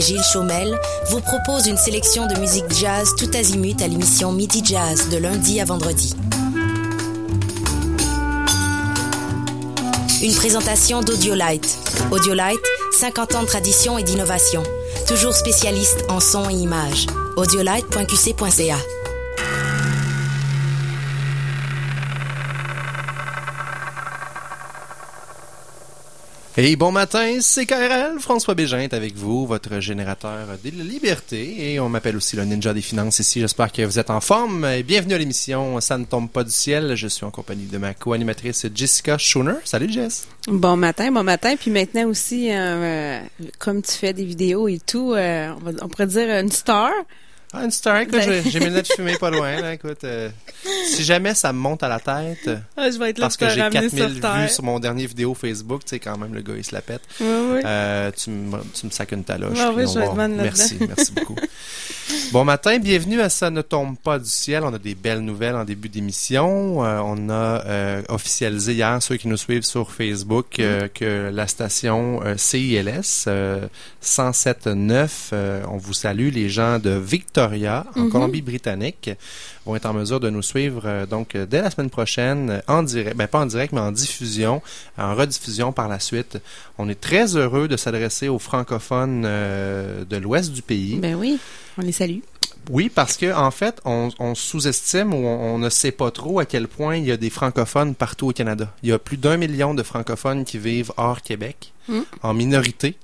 Gilles Chaumel vous proposent une sélection de musique jazz tout azimut à l'émission Midi Jazz de lundi à vendredi. Une présentation d'Audiolite. Audiolite, 50 ans de tradition et d'innovation. Toujours spécialiste en son et images. audiolite.qc.ca. Et bon matin, c'est KRL, François Bégin avec vous, votre générateur de liberté. Et on m'appelle aussi le ninja des finances ici. J'espère que vous êtes en forme. Bienvenue à l'émission Ça ne tombe pas du ciel. Je suis en compagnie de ma co-animatrice Jessica Schooner. Salut Jess. Bon matin, bon matin. Puis maintenant aussi, euh, comme tu fais des vidéos et tout, euh, on, va, on pourrait dire une star. Ah, une Ben- j'ai mes lunettes fumées pas loin, là, écoute. euh, si jamais ça me monte à la tête, Ah, je vais être là parce que j'ai ramener 4000 sur vues sur mon dernier vidéo Facebook, tu sais, quand même, le gars, il se la pète. Oui, oui. Euh, tu, me, sacs une taloche. Ah oui, je vais va- Merci, merci beaucoup. Bon matin, bienvenue à Ça ne tombe pas du ciel. On a des belles nouvelles en début d'émission. Euh, on a officialisé hier, ceux qui nous suivent sur Facebook, euh, que la station CILS euh, 107.9, euh, on vous salue, les gens de Victoria, en Mhm. Colombie-Britannique, vont être en mesure de nous suivre euh, donc euh, dès la semaine prochaine euh, en direct, ben pas en direct, mais en diffusion, en rediffusion par la suite. On est très heureux de s'adresser aux francophones euh, de l'ouest du pays. Ben oui, on les salue. Oui, parce que en fait, on, on sous-estime ou on, on ne sait pas trop à quel point il y a des francophones partout au Canada. Il y a plus d'un million de francophones qui vivent hors Québec, Mm. en minorité.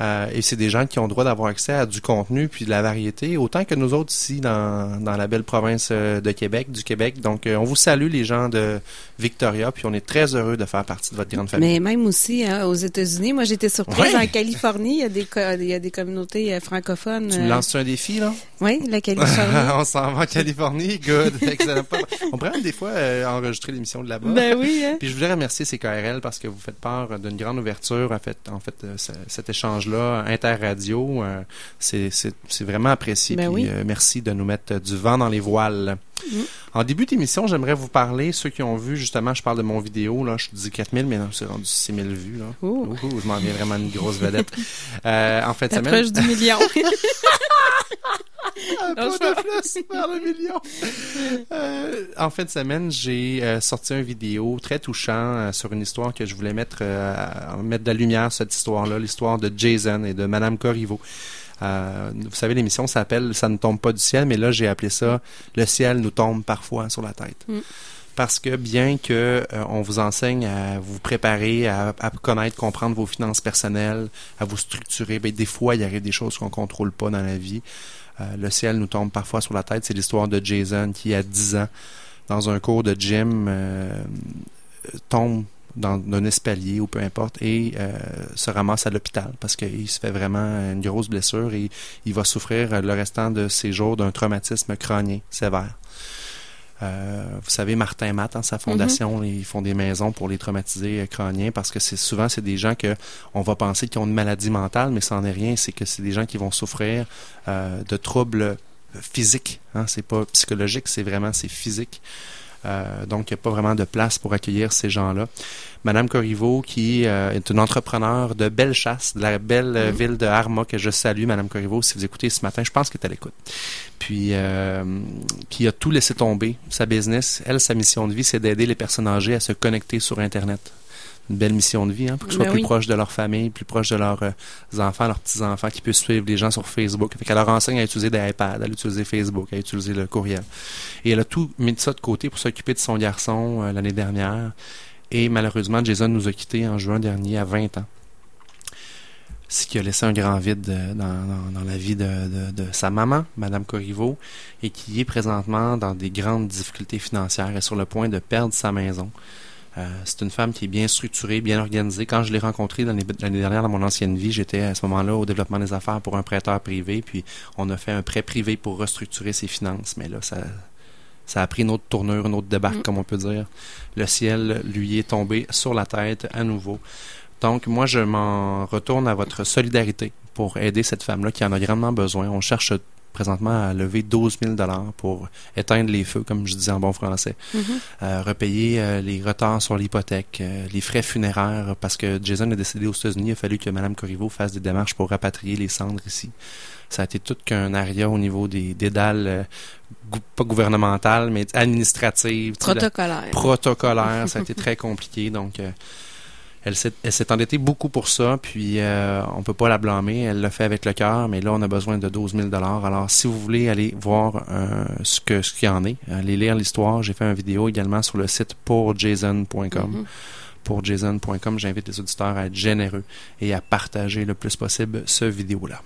Euh, et c'est des gens qui ont le droit d'avoir accès à du contenu puis de la variété, autant que nous autres ici dans, dans la belle province euh, de Québec, du Québec. Donc, euh, on vous salue les gens de Victoria, puis on est très heureux de faire partie de votre grande famille. Mais même aussi hein, aux États-Unis, moi j'étais surprise en Californie, il y a des il y a des communautés francophones. Tu me lances un défi, là? Oui, la Californie. on s'en va en Californie. Good. Excellent. On pourrait même des fois euh, enregistrer l'émission de là-bas. ben oui, hein. Puis je voudrais remercier CKRL parce que vous faites part d'une grande ouverture. En fait, en fait euh, ce- cet échange-là, interradio, euh, c'est vraiment apprécié. Ben Puis, oui. euh, merci de nous mettre du vent dans les voiles. Mm. En début d'émission, j'aimerais vous parler, ceux qui ont vu, justement, je parle de mon vidéo, là, je dis 4000, mais non, c'est rendu 6000 vues, là. Ouh. Ouhou, je m'en viens vraiment une grosse vedette. Euh, en fait, semaine... du million. Un Non, pas de plus vers le million. Euh, en fin de semaine, j'ai euh, sorti une vidéo très touchant euh, sur une histoire que je voulais mettre, mettre de la lumière cette histoire-là, l'histoire de Jason et de Madame Corriveau. Euh, vous savez, l'émission s'appelle Ça ne tombe pas du ciel, mais là, j'ai appelé ça Le ciel nous tombe parfois sur la tête. Mm. Parce que bien que euh, on vous enseigne à vous préparer, à, à connaître, comprendre vos finances personnelles, à vous structurer, ben, des fois, il arrive des choses qu'on contrôle pas dans la vie. Euh, le ciel nous tombe parfois sur la tête. C'est l'histoire de Jason qui, à 10 ans, dans un cours de gym, euh, tombe dans un espalier ou peu importe et euh, se ramasse à l'hôpital parce qu'il se fait vraiment une grosse blessure et il va souffrir le restant de ses jours d'un traumatisme crânien sévère. Euh, vous savez, Martin Matt, hein, sa fondation, ils font des maisons pour les traumatisés euh, crâniens parce que c'est souvent c'est des gens que on va penser qu'ils ont une maladie mentale, mais ça n'en est rien. C'est que c'est des gens qui vont souffrir euh, de troubles physiques. Hein, c'est pas psychologique, c'est vraiment c'est physique. Euh, donc, il n'y a pas vraiment de place pour accueillir ces gens-là. Madame Corriveau, qui euh, est une entrepreneur de Bellechasse, de la belle euh, Mhm. ville de Arma, que je salue, Madame Corriveau, si vous écoutez ce matin, je pense qu'elle est à l'écoute. Puis, euh, qui a tout laissé tomber, sa business. Elle, sa mission de vie, c'est d'aider les personnes âgées à se connecter sur Internet. Une belle mission de vie, hein, pour qu'ils soient Ben plus oui. proches de leur famille, plus proches de leurs euh, enfants, leurs petits-enfants, qui puissent suivre les gens sur Facebook. Fait qu'elle leur enseigne à utiliser des iPads, à utiliser Facebook, à utiliser le courriel. Et elle a tout mis ça de côté pour s'occuper de son garçon euh, l'année dernière. Et malheureusement, Jason nous a quittés en juin dernier à 20 ans. Ce qui a laissé un grand vide euh, dans, dans- dans la vie de, de- de sa maman, Madame Corriveau, et qui est présentement dans des grandes difficultés financières et sur le point de perdre sa maison. Euh, c'est une femme qui est bien structurée, bien organisée. Quand je l'ai rencontrée l'année dernière dans mon ancienne vie, j'étais à ce moment-là au développement des affaires pour un prêteur privé, puis on a fait un prêt privé pour restructurer ses finances. Mais là, ça, ça a pris une autre tournure, une autre débarque, Mm. comme on peut dire. Le ciel lui est tombé sur la tête à nouveau. Donc, moi, je m'en retourne à votre solidarité pour aider cette femme-là qui en a grandement besoin. On cherche présentement à lever 12 000 pour éteindre les feux, comme je disais en bon français, euh, repayer euh, les retards sur l'hypothèque, euh, les frais funéraires, parce que Jason est décédé aux États-Unis, il a fallu que Mme Corriveau fasse des démarches pour rapatrier les cendres ici. Ça a été tout qu'un aria au niveau des dédales, gou- pas gouvernementales, mais administratives. tu sais, la- Protocolaire. protocolaire. ça a été très compliqué. Donc, elle s'est endettée beaucoup pour ça. Puis, euh, on peut pas la blâmer. Elle l'a fait avec le cœur. Mais là, on a besoin de 12 000 Alors, si vous voulez aller voir euh, ce que ce qu'il y en est, aller lire l'histoire, j'ai fait une vidéo également sur le site pourjason.com. Mhm. Pour jason.com, j'invite les auditeurs à être généreux et à partager le plus possible ce vidéo-là.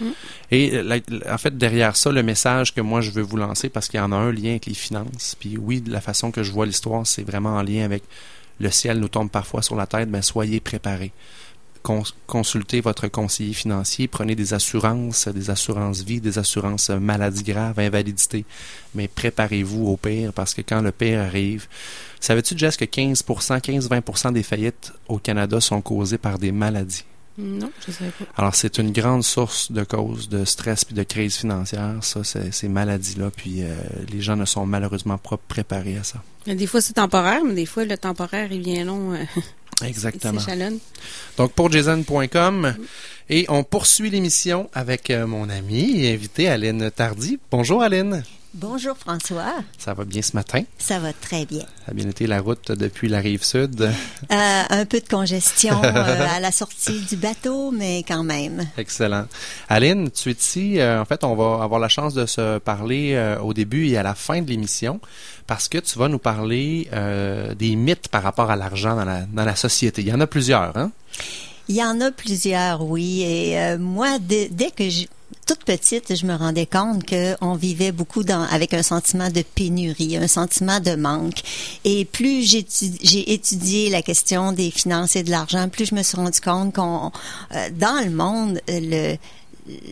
Mhm. Et euh, la- en fait, derrière ça, le message que moi je veux vous lancer, parce qu'il y en a un lien avec les finances, puis oui, la façon que je vois l'histoire, c'est vraiment en lien avec le ciel nous tombe parfois sur la tête, mais soyez préparés. Cons- consultez votre conseiller financier, prenez des assurances, des assurances vie, des assurances euh, maladie grave, invalidité, mais préparez-vous au pire, parce que quand le pire arrive, savais-tu, Jess, que 15%, 15-20% des faillites au Canada sont causées par des maladies? Non, je savais pas. Alors, c'est une grande source de cause de stress puis de crise financière, ça, ces maladies-là. Puis, euh, les gens ne sont malheureusement pas préparés à ça. Des fois, c'est temporaire, mais des fois, le temporaire, il vient long. euh, Exactement. Donc, pour jason.com. Et on poursuit l'émission avec euh, mon amie et invitée Aline Tardy. Bonjour, Aline. Bonjour François, Ça va bien ce matin? ça va très bien. Ça a bien été la route depuis la rive sud? Euh, un peu de congestion euh, à la sortie du bateau, mais quand même. Excellent. Aline, tu es ici. euh, en fait, on va avoir la chance de se parler au début et à la fin de l'émission parce que tu vas nous parler des mythes par rapport à l'argent dans la, dans la société. Il y en a plusieurs, hein? Il y en a plusieurs, oui. Et euh, moi, dès, dès que je, toute petite, je me rendais compte que on vivait beaucoup dans, avec un sentiment de pénurie, un sentiment de manque. Et plus j'ai étudié la question des finances et de l'argent, plus je me suis rendu compte qu'on, euh, dans le monde, le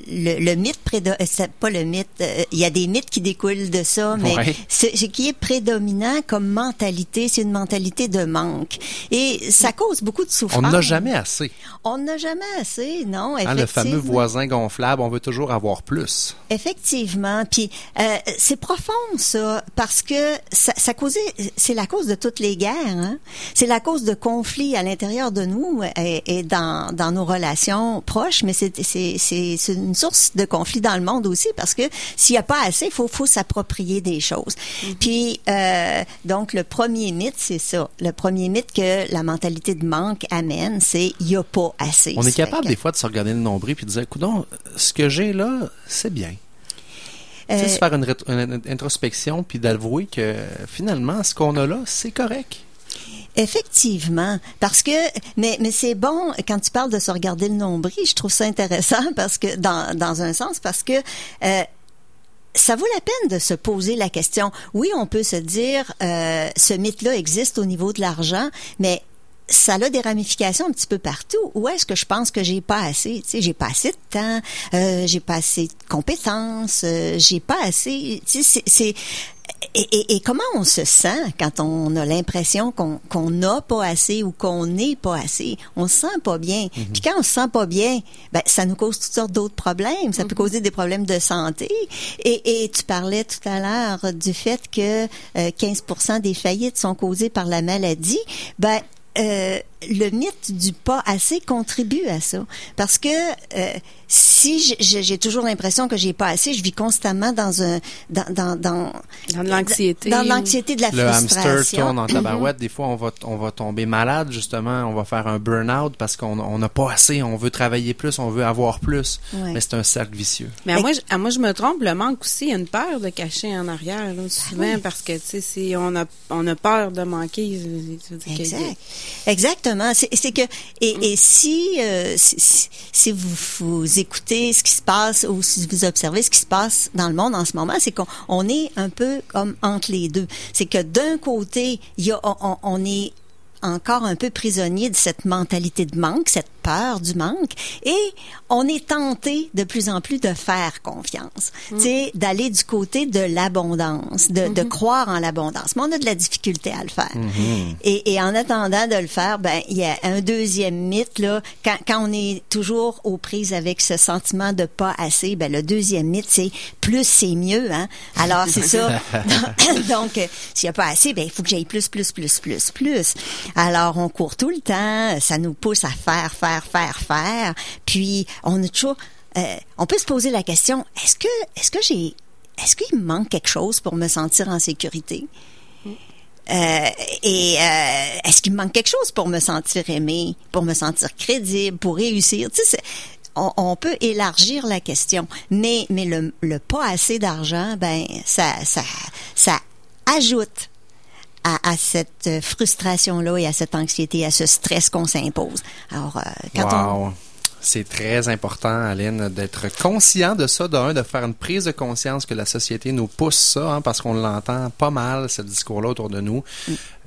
le, le mythe prédo- euh, pas le mythe, euh, il y a des mythes qui découlent de ça, mais Ouais. ce qui est prédominant comme mentalité, c'est une mentalité de manque. Et ça cause beaucoup de On souffrance. n'en a jamais assez. On n'a jamais assez, non, Hein, le fameux effectivement. voisin gonflable, on veut toujours avoir plus. Effectivement, puis euh, c'est profond ça, parce que ça, ça causait, c'est la cause de toutes les guerres. Hein? C'est la cause de conflits à l'intérieur de nous et, et dans, dans nos relations proches, mais c'est c'est c'est c'est une source de conflits dans le monde aussi, parce que s'il n'y a pas assez, il faut faut s'approprier des choses. Puis euh, donc le premier mythe, c'est ça. Le premier mythe que la mentalité de manque amène, c'est il y a pas assez. On est capable que- des fois de se regarder le nombril puis de dire, écoute, ce que j'ai là, c'est bien. Tu sais, Euh, se faire une, une introspection puis d'avouer que finalement, ce qu'on a là, c'est correct. Effectivement, parce que mais mais c'est bon quand tu parles de se regarder le nombril, je trouve ça intéressant parce que dans dans un sens parce que euh, ça vaut la peine de se poser la question. Oui, on peut se dire euh, ce mythe-là existe au niveau de l'argent, mais ça a des ramifications un petit peu partout. Où est-ce que je pense que j'ai pas assez? Tu sais, j'ai pas assez de temps, euh, j'ai pas assez de compétences, euh, j'ai pas assez. Tu sais, c'est- et, et- et comment on se sent quand on a l'impression qu'on qu'on n'a pas assez ou qu'on n'est pas assez? On se sent pas bien. Puis quand on se sent pas bien, ben, ça nous cause toutes sortes d'autres problèmes. Ça peut causer des problèmes de santé. Et, et tu parlais tout à l'heure du fait que euh, 15 des faillites sont causées par la maladie. Ben, euh, le mythe du pas assez contribue à ça. Parce que euh, si j'ai toujours l'impression que j'ai pas assez, je vis constamment dans un dans dans dans, Dans de l'anxiété. dans l'anxiété de la Le hamster frustration. tourne en tabarouette. Des fois, on va, on va tomber malade, justement. On va faire un burn-out parce qu'on on n'a pas assez. On veut travailler plus, on veut avoir plus. Ouais. Mais c'est un cercle vicieux. Mais à moi, je, à moi, je me trompe, le manque aussi, il y a une peur de cacher en arrière, là, souvent, parce que, tu sais, si on a, on a peur de manquer, je veux dire que- Exact. Exactement. C'est que et, et si, euh, si si- vous vous écoutez ce qui se passe ou si vous observez ce qui se passe dans le monde en ce moment, c'est qu'on on est un peu comme entre les deux. C'est que d'un côté, il y a on, on- on est encore un peu prisonnier de cette mentalité de manque, cette peur du manque et on est tenté de plus en plus de faire confiance, tu sais, d'aller du côté de l'abondance, de, de croire en l'abondance. Mais on a de la difficulté à le faire. et, et en attendant de le faire, ben il y a un deuxième mythe là, quand, quand on est toujours aux prises avec ce sentiment de pas assez, ben le deuxième mythe c'est plus c'est mieux, hein. Alors c'est ça. Donc euh, s'il y a pas assez, ben il faut que j'aille plus, plus, plus, plus, plus. Alors on court tout le temps, ça nous pousse à faire, faire, faire, faire. Puis on a toujours, euh, on peut se poser la question est-ce que, est-ce que j'ai, est-ce qu'il manque quelque chose pour me sentir en sécurité? Euh, et euh, est-ce qu'il me manque quelque chose pour me sentir aimé, pour me sentir crédible, pour réussir? On peut élargir la question, mais mais le, le pas assez d'argent, ben ça ça ça ajoute à, à cette frustration-là et à cette anxiété, à ce stress qu'on s'impose. Alors, euh, quand on... C'est très important, Aline, d'être conscient de ça, d'un, de faire une prise de conscience que la société nous pousse ça, hein, parce qu'on l'entend pas mal, ce discours-là autour de nous.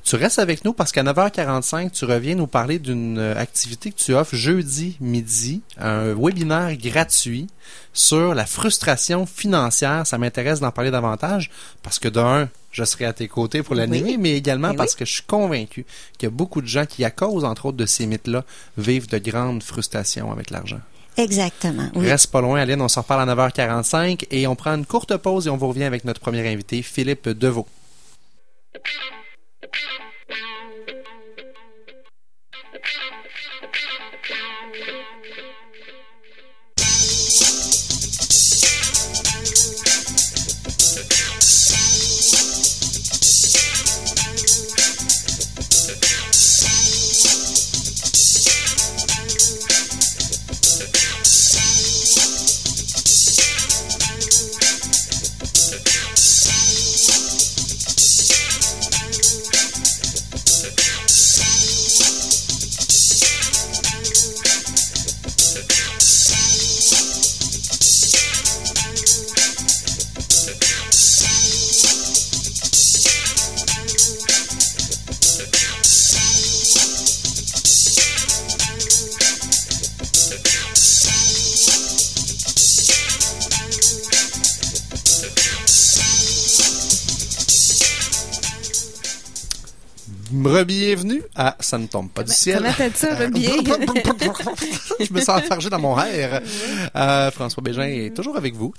Tu restes avec nous parce qu'à 9h45, tu reviens nous parler d'une euh, activité que tu offres jeudi midi, un webinaire gratuit sur la frustration financière. Ça m'intéresse d'en parler davantage parce que d'un, je serai à tes côtés pour l'animer, Oui. mais également parce oui. que je suis convaincu qu'il y a beaucoup de gens qui, à cause, entre autres, de ces mythes-là, vivent de grandes frustrations avec l'argent. Exactement. Oui. Reste pas loin, Aline, on s'en reparle à 9h45 et on prend une courte pause et on vous revient avec notre premier invité, Philippe Deveau. you Bienvenue à Ça ne tombe pas du ciel. Comment t'as dit ça, bien? je me sens enfargé dans mon air. Euh, François Bégin est toujours avec vous.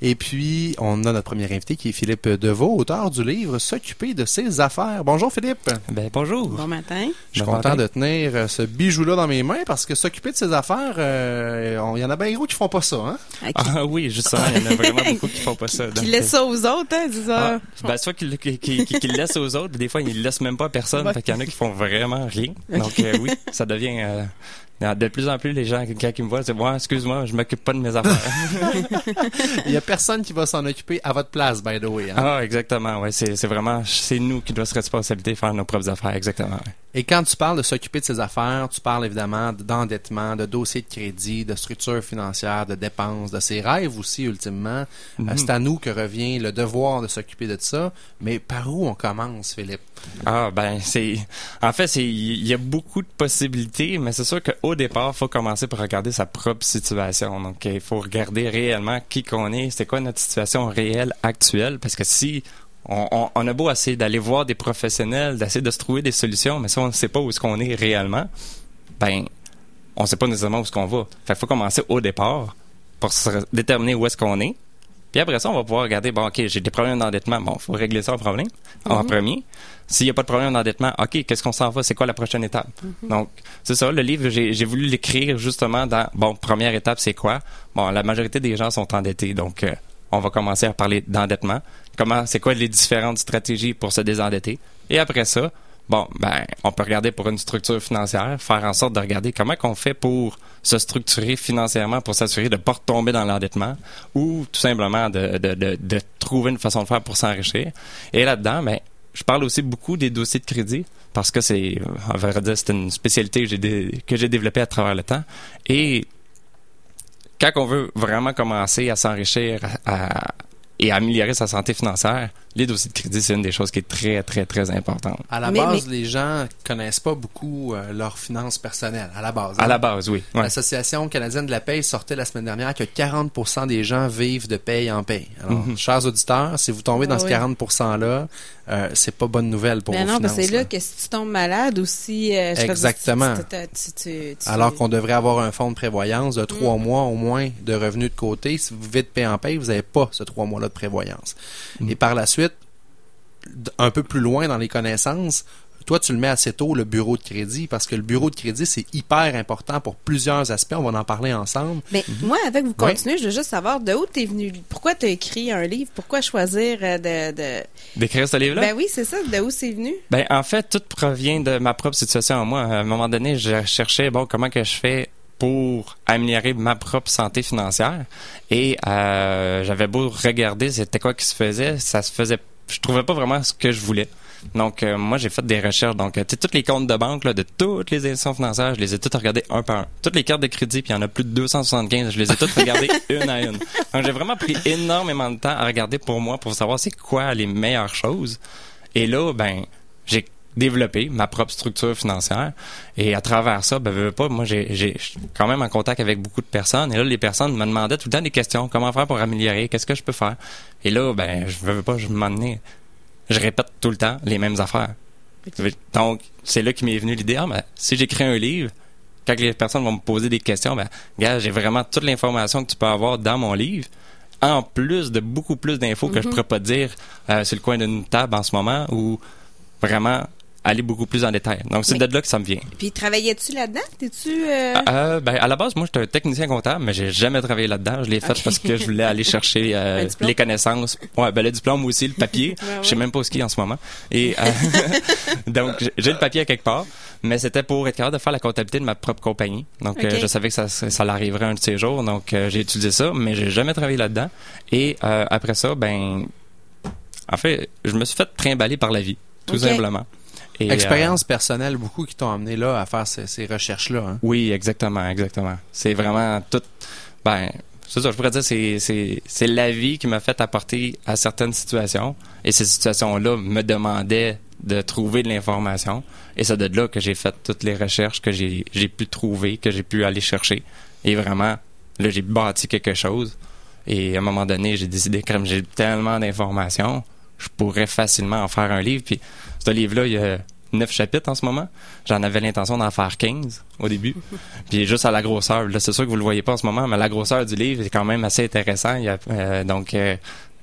Et puis, on a notre premier invité qui est Philippe Deveau, auteur du livre S'occuper de ses affaires. Bonjour Philippe. Ben bonjour. Bon matin. Je suis Bon content matin. de tenir euh, ce bijou-là dans mes mains parce que s'occuper de ses affaires, euh, il y en a bien gros qui font pas ça. Hein? Ok. Ah oui, justement, il y en a vraiment beaucoup qui font pas ça. Qui donc, laisse ça aux autres, hein, dis ça. Ah, ben, soit qu'ils le laissent aux autres, des fois, ils le laissent même pas à personne. Ouais. Fait qu'il y en a qui font vraiment rien. Donc, euh, oui, ça devient... euh, de plus en plus, les gens, quand ils me voient, c'est moi, excuse-moi, je m'occupe pas de mes affaires. Il y a personne qui va s'en occuper à votre place, by the way. hein? ah, exactement, ouais. C'est c'est vraiment, c'est nous qui doit se responsabiliser de faire nos propres affaires, exactement. ouais. Et quand tu parles de s'occuper de ses affaires, tu parles évidemment d'endettement, de dossier de crédit, de structure financière, de dépenses, de ses rêves aussi, ultimement. Euh, Mhm. c'est à nous que revient le devoir de s'occuper de ça. Mais par où on commence, Philippe? Ah ben c'est en fait c'est il y a beaucoup de possibilités mais c'est sûr qu'au départ faut commencer par regarder sa propre situation donc il faut regarder réellement qui qu'on est c'est quoi notre situation réelle actuelle parce que si on, on, on a beau essayer d'aller voir des professionnels d'essayer de se trouver des solutions mais si on ne sait pas où est-ce qu'on est réellement ben on sait pas nécessairement où est-ce qu'on va fait qu'il faut commencer au départ pour se déterminer où est-ce qu'on est puis après ça, on va pouvoir regarder, bon, OK, j'ai des problèmes d'endettement. Bon, faut régler ça en problème, en premier. S'il n'y a pas de problème d'endettement, OK, qu'est-ce qu'on s'en va? C'est quoi la prochaine étape? Donc, c'est ça, le livre, j'ai j'ai voulu l'écrire justement dans, bon, première étape, c'est quoi? Bon, la majorité des gens sont endettés, donc euh, on va commencer à parler d'endettement. Comment, c'est quoi les différentes stratégies pour se désendetter? Et après ça, bon, ben, on peut regarder pour une structure financière, faire en sorte de regarder comment qu'on fait pour se structurer financièrement pour s'assurer de ne pas retomber dans l'endettement ou tout simplement de, trouver une façon de faire pour s'enrichir. Et là-dedans, ben, je parle aussi beaucoup des dossiers de crédit parce que c'est, en vrai dire, c'est une spécialité que j'ai, développée à travers le temps. Et quand on veut vraiment commencer à s'enrichir, à- et améliorer sa santé financière, les dossiers de crédit, c'est une des choses qui est très, très, très importante. À la Mais- base, mais- les gens connaissent pas beaucoup euh, leurs finances personnelles. À la base. À hein. la base, oui. Ouais. L'Association canadienne de la paye sortait la semaine dernière que 40% des gens vivent de paye en paye. Alors, Mhm. chers auditeurs, si vous tombez dans Ah ce oui. 40 %-là, euh, c'est pas bonne nouvelle pour Ben vos non, parce finances. que c'est là là. que si tu tombes malade aussi. euh, je veux dire, Exactement. tu- tu- tu- tu- tu- Alors qu'on devrait avoir un fonds de prévoyance de Mm. trois mois au moins de revenus de côté. Si vous vivez de paye en paye, vous n'avez pas ce trois mois-là de prévoyance. Mm. Et par la suite, un peu plus loin dans les connaissances, toi, tu le mets assez tôt, le bureau de crédit, parce que le bureau de crédit, c'est hyper important pour plusieurs aspects. On va en parler ensemble. Mais Mhm. moi, avec vous continuez, je veux juste savoir de où t'es venu. Pourquoi t'as écrit un livre? Pourquoi choisir euh, de. de... D'écrire ce livre-là? Ben oui, c'est ça. De où c'est venu? Ben, en fait, tout provient de ma propre situation à moi. À un moment donné, je cherchais, bon, comment que je fais pour améliorer ma propre santé financière. Et euh, j'avais beau regarder c'était quoi qui se faisait, ça se faisait, je trouvais pas vraiment ce que je voulais. Donc, euh, moi, j'ai fait des recherches. Donc, euh, tu sais, tous les comptes de banque là, de toutes les institutions financières, je les ai toutes regardées un par un. Toutes les cartes de crédit, puis il y en a plus de 275, je les ai toutes regardées une à une. Donc, j'ai vraiment pris énormément de temps à regarder pour moi, pour savoir c'est quoi les meilleures choses. Et là, ben, j'ai développé ma propre structure financière. Et à travers ça, ben, veux, veux pas, moi, j'ai, j'ai je suis quand même en contact avec beaucoup de personnes. Et là, les personnes me demandaient tout le temps des questions. Comment faire pour améliorer? Qu'est-ce que je peux faire? Et là, ben, je veux, veux pas, je m'en je répète tout le temps les mêmes affaires. Donc, c'est là qui m'est venu l'idée, ah, ben, si j'écris un livre, quand les personnes vont me poser des questions, ben, gars, j'ai vraiment toute l'information que tu peux avoir dans mon livre, en plus de beaucoup plus d'infos que je pourrais pas dire euh, sur le coin d'une table en ce moment, ou vraiment aller beaucoup plus en détail. Donc, c'est de là que ça me vient. Puis travaillais-tu là-dedans? T'es-tu. euh, Euh, ben, à la base, moi, j'étais un technicien comptable, mais j'ai jamais travaillé là-dedans. Je l'ai fait parce que je voulais aller chercher euh, les connaissances. Ouais, ben, le diplôme aussi, le papier. Ouais, ouais. Je sais même pas ce qu'il y a en ce moment. Et euh, donc, j'ai- le papier à quelque part, mais c'était pour être capable de faire la comptabilité de ma propre compagnie. Donc, je savais que ça, ça l'arriverait un de ces jours. Donc, j'ai utilisé ça, mais j'ai jamais travaillé là-dedans. Et après ça, ben, en fait, je me suis fait trimballer par la vie, tout simplement. Et, euh, Expérience personnelle, beaucoup qui t'ont amené là à faire ces, ces recherches-là. hein. oui, exactement, exactement. C'est vraiment tout. Ben, c'est ça, je pourrais dire, c'est, c'est, la vie qui m'a fait apporter à certaines situations. Et ces situations-là me demandaient de trouver de l'information. Et c'est de là que j'ai fait toutes les recherches que j'ai, j'ai pu trouver, que j'ai pu aller chercher. Et vraiment, là, j'ai bâti quelque chose. Et à un moment donné, j'ai décidé comme j'ai tellement d'informations, je pourrais facilement en faire un livre. Puis ce livre-là, il y a neuf chapitres en ce moment. J'en avais l'intention d'en faire 15 au début. Puis juste à la grosseur, là, c'est sûr que vous le voyez pas en ce moment, mais la grosseur du livre est quand même assez intéressant. Il y a, euh, donc, euh,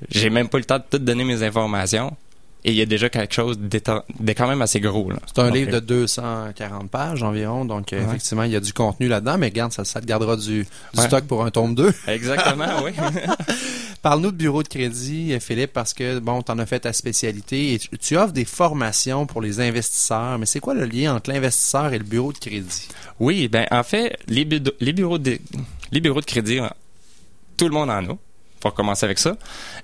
j'ai même pas le temps de tout donner mes informations. Et il y a déjà quelque chose de quand même assez gros. C'est un Donc, livre euh, de 240 pages environ, donc euh, Ouais. effectivement, il y a du contenu là-dedans, mais regarde, ça, ça te gardera du, du Ouais. stock pour un tome 2. Exactement, oui. Parle-nous de bureau de crédit, euh, Philippe, parce que, bon, tu en as fait ta spécialité et tu, tu offres des formations pour les investisseurs, mais c'est quoi le lien entre l'investisseur et le bureau de crédit? Oui, ben en fait, les, bu- les bureaux de les bureaux de crédit, hein, tout le monde en a. Faut commencer avec ça.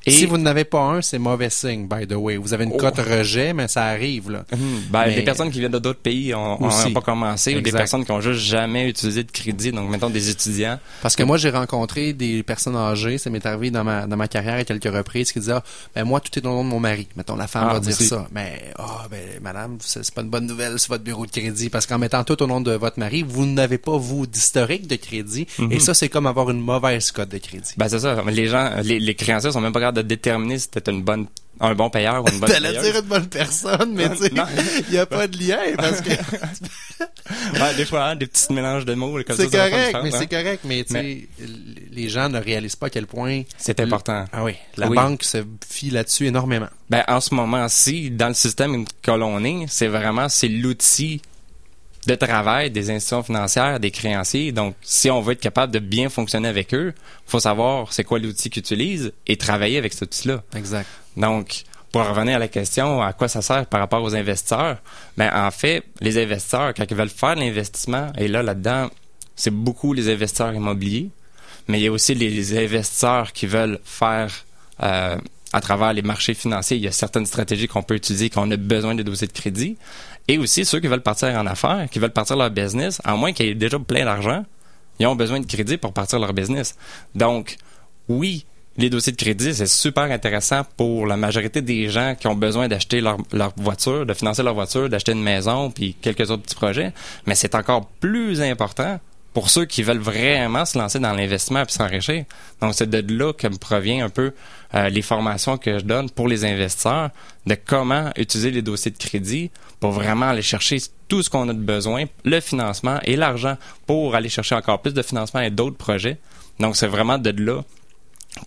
Et Si vous n'avez pas un, c'est mauvais signe, by the way. Vous avez une Oh. cote rejet, mais ça arrive, là. Hum, ben, Mais- des personnes qui viennent de d'autres pays ont, ont Aussi. pas commencé, ou des personnes qui ont juste jamais utilisé de crédit, donc mettons des étudiants. Parce que moi, j'ai rencontré des personnes âgées, ça m'est arrivé dans ma, dans ma carrière à quelques reprises, qui disaient, ah, ben moi, tout est au nom de mon mari. Mettons, la femme Ah, va dire aussi. ça. Mais, ah, ben, madame, c'est pas une bonne nouvelle sur votre bureau de crédit, parce qu'en mettant tout au nom de votre mari, vous n'avez pas, vous, d'historique de crédit. Mhm. Et ça, c'est comme avoir une mauvaise cote de crédit. Ben c'est ça. Les gens, les, les créanciers sont même pas capables de déterminer si c'était une bonne, un bon payeur ou une bonne T'allais dire une bonne personne, mais tu sais, Non. il n'y a pas de lien, parce que Ouais, des fois, hein, des petits mélanges de mots comme c'est faire correct, mais hein. c'est correct, mais tu sais, les gens ne réalisent pas à quel point C'est important. Ah oui, la Oui. banque se fie là-dessus énormément. Ben, en ce moment-ci, dans le système que l'on est, c'est vraiment, c'est l'outil de travail des institutions financières, des créanciers. Donc, si on veut être capable de bien fonctionner avec eux, faut savoir c'est quoi l'outil qu'ils utilisent et travailler avec cet outil-là. Exact. Donc, pour revenir à la question, à quoi ça sert par rapport aux investisseurs? Ben, en fait, les investisseurs, quand ils veulent faire l'investissement, et là, là-dedans, c'est beaucoup les investisseurs immobiliers, mais il y a aussi les investisseurs qui veulent faire, euh, à travers les marchés financiers, il y a certaines stratégies qu'on peut utiliser quand on a besoin de dossiers de crédit, et aussi ceux qui veulent partir en affaires, qui veulent partir leur business, à moins qu'ils aient déjà plein d'argent, ils ont besoin de crédit pour partir leur business. Donc, oui, les dossiers de crédit, c'est super intéressant pour la majorité des gens qui ont besoin d'acheter leur, leur voiture, de financer leur voiture, d'acheter une maison, puis quelques autres petits projets. Mais c'est encore plus important pour ceux qui veulent vraiment se lancer dans l'investissement et s'enrichir. Donc, c'est de là que me provient un peu euh, les formations que je donne pour les investisseurs, de comment utiliser les dossiers de crédit pour vraiment aller chercher tout ce qu'on a de besoin, le financement et l'argent pour aller chercher encore plus de financement et d'autres projets. Donc, c'est vraiment de là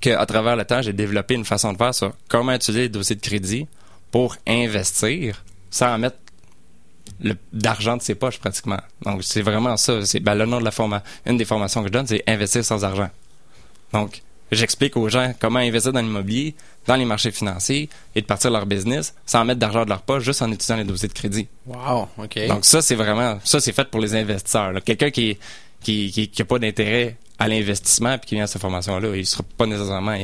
qu'à travers le temps, j'ai développé une façon de faire sur comment utiliser les dossiers de crédit pour investir sans mettre d'argent de ses poches pratiquement. Donc c'est vraiment ça. C'est ben, le nom de la formation. Une des formations que je donne, c'est investir sans argent. Donc j'explique aux gens comment investir dans l'immobilier, dans les marchés financiers et de partir leur business sans mettre d'argent de leur poche, juste en utilisant les dossiers de crédit. Wow, ok. Donc ça c'est vraiment ça c'est fait pour les investisseurs. Quelqu'un qui qui, qui, qui a pas d'intérêt à l'investissement puis qui vient à cette formation là il sera pas nécessairement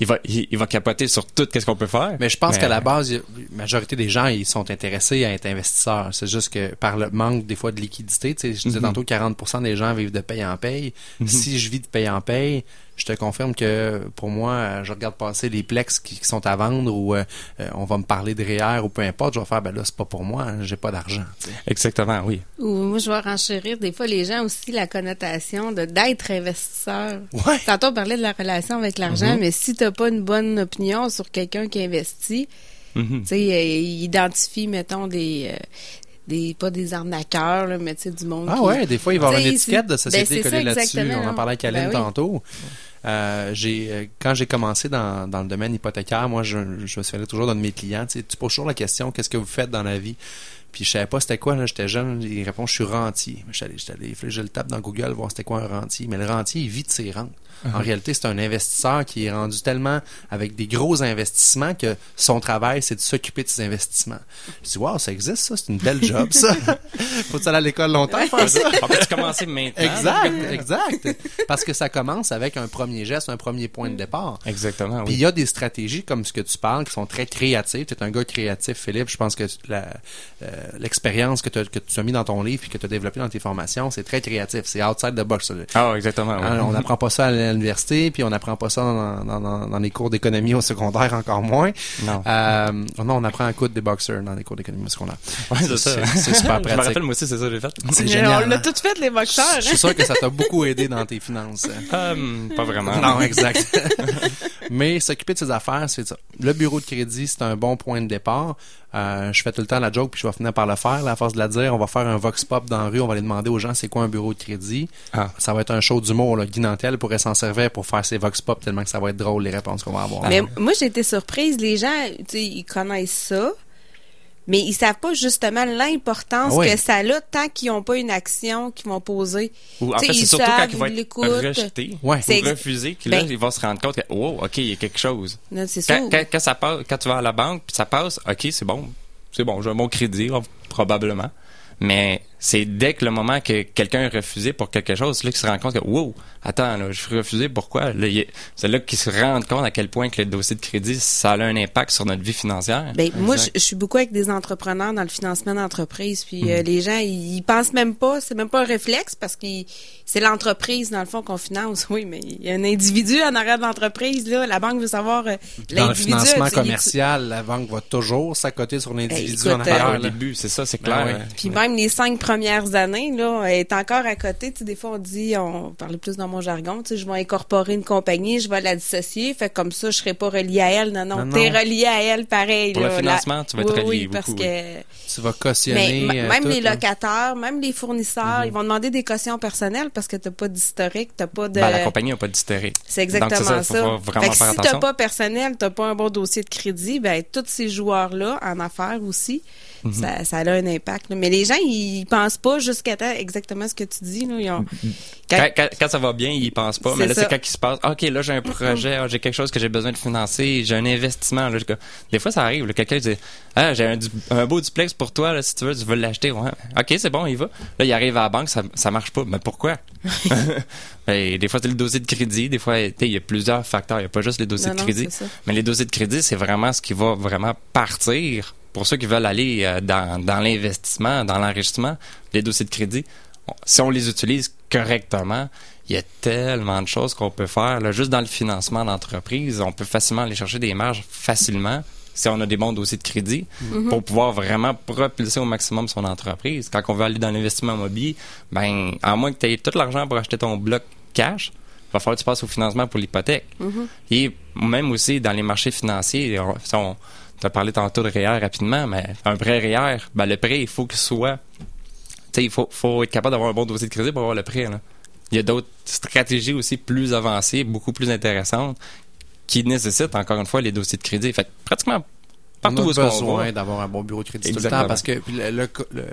il, va il, va capoter sur tout qu'est-ce qu'on peut faire mais je pense qu'à la base la majorité des gens ils sont intéressés à être investisseurs c'est juste que par le manque des fois de liquidité tu sais je disais mm-hmm. tantôt 40% des gens vivent de paye en paye mm-hmm. si je vis de paye en paye je te confirme que pour moi, je regarde passer les plex qui, sont à vendre ou euh, on va me parler de REER ou peu importe, je vais faire ben là c'est pas pour moi, j'ai pas d'argent. Exactement, oui. Ou moi je vais renchérir des fois les gens aussi la connotation de d'être investisseur. Ouais. Tantôt on parlait de la relation avec l'argent, mm-hmm. mais si t'as pas une bonne opinion sur quelqu'un qui investit, mm-hmm. tu sais, euh, identifie mettons des euh, des pas des arnaqueurs, là, mais tu sais, du monde. Ah ouais, des fois, il va y avoir une étiquette de société ben, collée là-dessus. On en parlait avec Aline ben tantôt. Euh, j'ai euh, quand j'ai commencé dans, le domaine hypothécaire, moi je, je me souviens toujours d'un de mes clients, tu, poses toujours la question qu'est-ce que vous faites dans la vie? Puis je savais pas c'était quoi, là, j'étais jeune, il répond je suis rentier. Je allé, je le tape dans Google, voir c'était quoi un rentier. Mais le rentier, il vit de ses rentes. En uh-huh. réalité, c'est un investisseur qui est rendu tellement avec des gros investissements que son travail, c'est de s'occuper de ses investissements. Je dis, wow, ça existe, ça, c'est une belle job, ça. Faut-tu aller à l'école longtemps faire ça? On peut commencer maintenant? Exact, exact. Parce que ça commence avec un premier geste, un premier point de départ. Exactement, Puis il y a des stratégies comme ce que tu parles qui sont très créatives. Tu es un gars créatif, Philippe. Je pense que la, euh, l'expérience que, que, tu as mis dans ton livre et que tu as développé dans tes formations, c'est très créatif. C'est outside the box. Ah, exactement. Hein, on n'apprend pas ça à l'université, puis on n'apprend pas ça dans, les cours d'économie au secondaire encore moins. Non. Euh, non, on apprend à coudre des boxers dans les cours d'économie au secondaire. Ouais, c'est ça. C'est super pratique. Je me rappelle, moi aussi, c'est ça que j'ai fait. C'est génial. On l'a tout fait, les boxeurs. Je suis sûr que ça t'a beaucoup aidé dans tes finances. Euh, pas vraiment. Non, exact. Mais s'occuper de ses affaires, c'est ça. Le bureau de crédit, c'est un bon point de départ. Euh, je fais tout le temps la joke, puis je vais finir par le faire. Là, à force de la dire, on va faire un vox pop dans la rue, on va aller demander aux gens c'est quoi un bureau de crédit. Ah. Ça va être un show d'humour. Là. Guy Nantel pourrait s'en servir pour faire ses vox pop tellement que ça va être drôle les réponses qu'on va avoir. Mais moi, j'ai été surprise. Les gens, ils connaissent ça mais ils savent pas justement l'importance que ça a tant qu'ils n'ont pas une action qu'ils vont poser. Ou en fait, c'est surtout quand ils vont être rejetés ou refusés que là, ben ils vont se rendre compte que, oh, OK, il y a quelque chose. quand, quand, ça passe, quand tu vas à la banque, puis ça passe, OK, c'est bon, c'est bon, j'ai mon crédit, probablement. Mais c'est dès que le moment que quelqu'un est refusé pour quelque chose, là qu'il se rend compte que, wow, attends, là, je suis refusé, pourquoi? C'est là qu'il se rend compte à quel point que le dossier de crédit, ça a un impact sur notre vie financière. Ben, moi, je, suis beaucoup avec des entrepreneurs dans le financement d'entreprise, puis euh, mm. les gens, ils, pensent même pas, c'est même pas un réflexe parce que c'est l'entreprise, dans le fond, qu'on finance. Oui, mais il y a un individu en arrière de l'entreprise, là. La banque veut savoir euh, Dans le financement commercial, la banque va toujours s'accoter sur l'individu en arrière. Au début, c'est ça, c'est ben clair. Puis même les cinq premières années, là, est encore à côté. Tu sais, des fois, on dit, on parlait plus dans mon jargon, tu sais, je vais incorporer une compagnie, je vais la dissocier, fait comme ça, je serai pas relié à elle. Non, non, tu t'es relié à elle pareil. Pour le financement, tu vas être relié oui, beaucoup, parce que... Tu vas cautionner. Mais, même les locataires, même les fournisseurs, mm-hmm. ils vont demander des cautions personnelles parce que t'as pas d'historique, t'as pas de... Ben, la compagnie n'a pas d'historique. C'est exactement ça. ça. Fait que si t'as pas personnel, t'as pas un bon dossier de crédit, ben tous ces joueurs-là, en affaires aussi, Mhm. ça, ça, a un impact. Mais les gens, ils pensent pas jusqu'à exactement ce que tu dis. Là. Ils ont... Mhm. quand... Quand, quand, ça va bien, ils pensent pas. Mais là, c'est quand ils se passe, OK, là, j'ai un projet, ah, j'ai quelque chose que j'ai besoin de financer, j'ai un investissement. Là, des fois, ça arrive. Quelqu'un dit, ah, j'ai un, un, beau duplex pour toi, là, si tu veux, tu veux l'acheter. Ouais. OK, c'est bon, il va. Là, il arrive à la banque, ça, ça marche pas. Mais pourquoi? ben, des fois, c'est le dossier de crédit. Des fois, il y a plusieurs facteurs. Il n'y a pas juste les dossiers de crédit. mais les dossiers de crédit, c'est vraiment ce qui va vraiment partir pour ceux qui veulent aller euh, dans, dans l'investissement, dans l'enrichissement, les dossiers de crédit, si on les utilise correctement, il y a tellement de choses qu'on peut faire. Là, juste dans le financement d'entreprise, on peut facilement aller chercher des marges facilement si on a des bons dossiers de crédit Mhm. pour pouvoir vraiment propulser au maximum son entreprise. Quand on veut aller dans l'investissement immobilier, ben, à moins que tu aies tout l'argent pour acheter ton bloc cash, il va falloir que tu passes au financement pour l'hypothèque. Mhm. Et même aussi dans les marchés financiers, on, si on tu as parlé tantôt de REER rapidement, mais un prêt REER, ben, le prêt, il faut qu'il soit... Tu sais, il faut, être capable d'avoir un bon dossier de crédit pour avoir le prêt. Là. Il y a d'autres stratégies aussi plus avancées, beaucoup plus intéressantes, qui nécessitent, encore une fois, les dossiers de crédit. Pratiquement partout on où a besoin d'avoir un bon bureau de crédit tout le temps parce que puis le, le, le-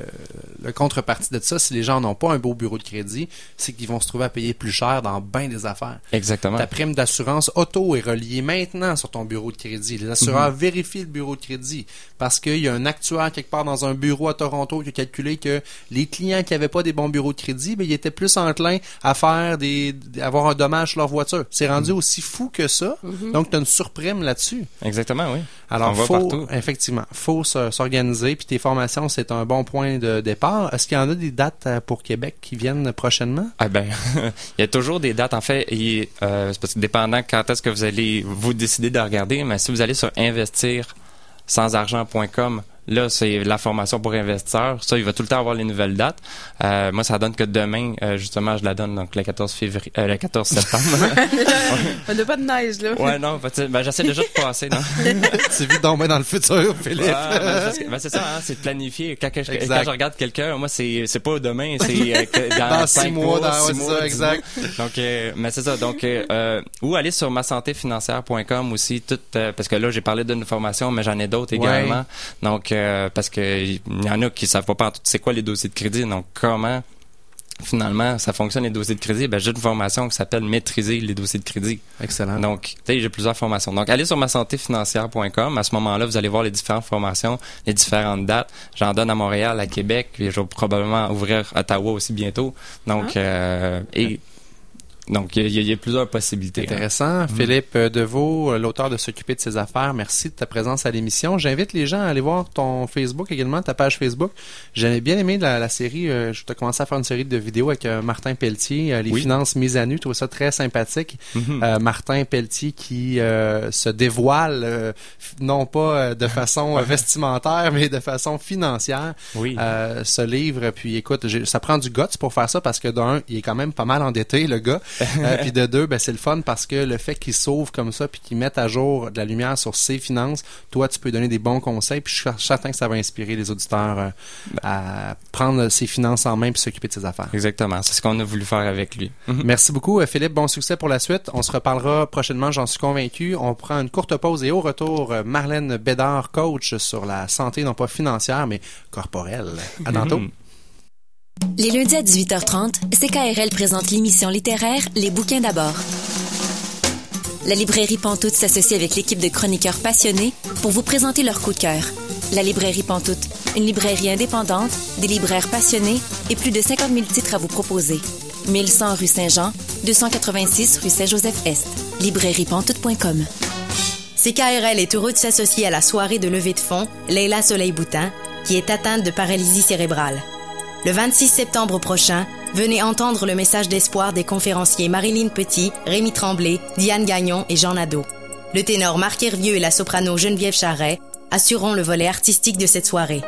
le contrepartie de ça, si les gens n'ont pas un beau bureau de crédit, c'est qu'ils vont se trouver à payer plus cher dans bien des affaires. Exactement. Ta prime d'assurance auto est reliée maintenant sur ton bureau de crédit. Les assureurs vérifient le bureau de crédit parce qu'il y a un actuaire quelque part dans un bureau à Toronto qui a calculé que les clients qui n'avaient pas des bons bureaux de crédit, ben, ils étaient plus enclins à faire des, avoir un dommage sur leur voiture. C'est rendu aussi fou que ça. Donc, tu as une surprime là-dessus. Exactement, oui. Alors, On va faut, partout. Effectivement, faut se- s'organiser. Puis tes formations, c'est un bon point de départ. Est-ce qu'il y en a des dates euh, pour Québec qui viennent prochainement? Ah ben, il y a toujours des dates. En fait, il- euh, c'est parce que dépendant quand est-ce que vous allez vous décider de regarder, mais si vous allez sur investir sans argent.com, là, c'est la formation pour investisseurs. Ça, il va tout le temps avoir les nouvelles dates. Euh, moi, ça donne que demain, euh, justement, je la donne, donc le 14 février, euh, le 14 septembre. On n'a pas de neige, là. ouais, non, ben, j'essaie déjà de passer, non? tu vis donc dans le futur, Philippe. Ah, ben, ben, c'est ça, hein, c'est planifié. Quand, que je, quand je regarde quelqu'un, moi, c'est, c'est pas demain, c'est euh, dans, Dans cinq six mois, dans- six ouais, mois, ça, exact. mois. Donc, euh, mais c'est ça. Donc, ou aller sur masantéfinancière.com aussi, tout, euh, parce que là, j'ai parlé d'une formation, mais j'en ai d'autres Ouais. également. Donc, parce que il y en a qui savent pas pantoute c'est quoi les dossiers de crédit? Donc, comment finalement ça fonctionne les dossiers de crédit? Ben j'ai une formation qui s'appelle maîtriser les dossiers de crédit Excellent. donc, tu sais, j'ai plusieurs formations. Donc, allez sur masantéfinancière.com. À ce moment-là, vous allez voir les différentes formations, les différentes dates. J'en donne à Montréal, à Québec, puis je vais probablement ouvrir Ottawa aussi bientôt. Donc, euh, et donc il y, y a plusieurs possibilités. hein. Intéressant. Philippe euh, Deveau, l'auteur de S'occuper de ses affaires, merci de ta présence à l'émission. J'invite les gens à aller voir ton Facebook également, ta page Facebook. J'avais bien aimé la, la série, euh, je t'ai commencé à faire une série de vidéos avec euh, Martin Pelletier, euh, les Oui. finances mises à nu, je trouve ça très sympathique. Mhm. Euh, Martin Pelletier qui euh, se dévoile, euh, non pas de façon vestimentaire, mais de façon financière. oui. Euh, ce livre. Puis écoute, j'ai- ça prend du guts pour faire ça parce que d'un, il est quand même pas mal endetté, le gars. Euh, puis de deux, ben, c'est le fun parce que le fait qu'il sauve comme ça puis qu'il mette à jour de la lumière sur ses finances, toi, tu peux donner des bons conseils. Puis je suis certain que ça va inspirer les auditeurs euh, à prendre ses finances en main puis s'occuper de ses affaires. Exactement. C'est ce qu'on a voulu faire avec lui. Mhm. Merci beaucoup, euh, Philippe. Bon succès pour la suite. On se reparlera prochainement, j'en suis convaincu. On prend une courte pause et au retour, euh, Marlène Bédard, coach sur la santé, non pas financière, mais corporelle. À tantôt. Mhm. Les lundis à 18h30, CKRL présente l'émission littéraire Les bouquins d'abord. La librairie Pantoute s'associe avec l'équipe de chroniqueurs passionnés pour vous présenter leur coup de cœur. La librairie Pantoute, une librairie indépendante, des libraires passionnés et plus de 50 000 titres à vous proposer. 1100 rue Saint-Jean, 286 rue Saint-Joseph-Est. Librairiepantoute.com. CKRL est heureux de s'associer à la soirée de levée de fonds Leila Soleil-Boutin, qui est atteinte de paralysie cérébrale. Le 26 septembre prochain, venez entendre le message d'espoir des conférenciers Marilyn Petit, Rémi Tremblay, Diane Gagnon et Jean Nadeau. Le ténor Marc Hervieux et la soprano Geneviève Charret assureront le volet artistique de cette soirée.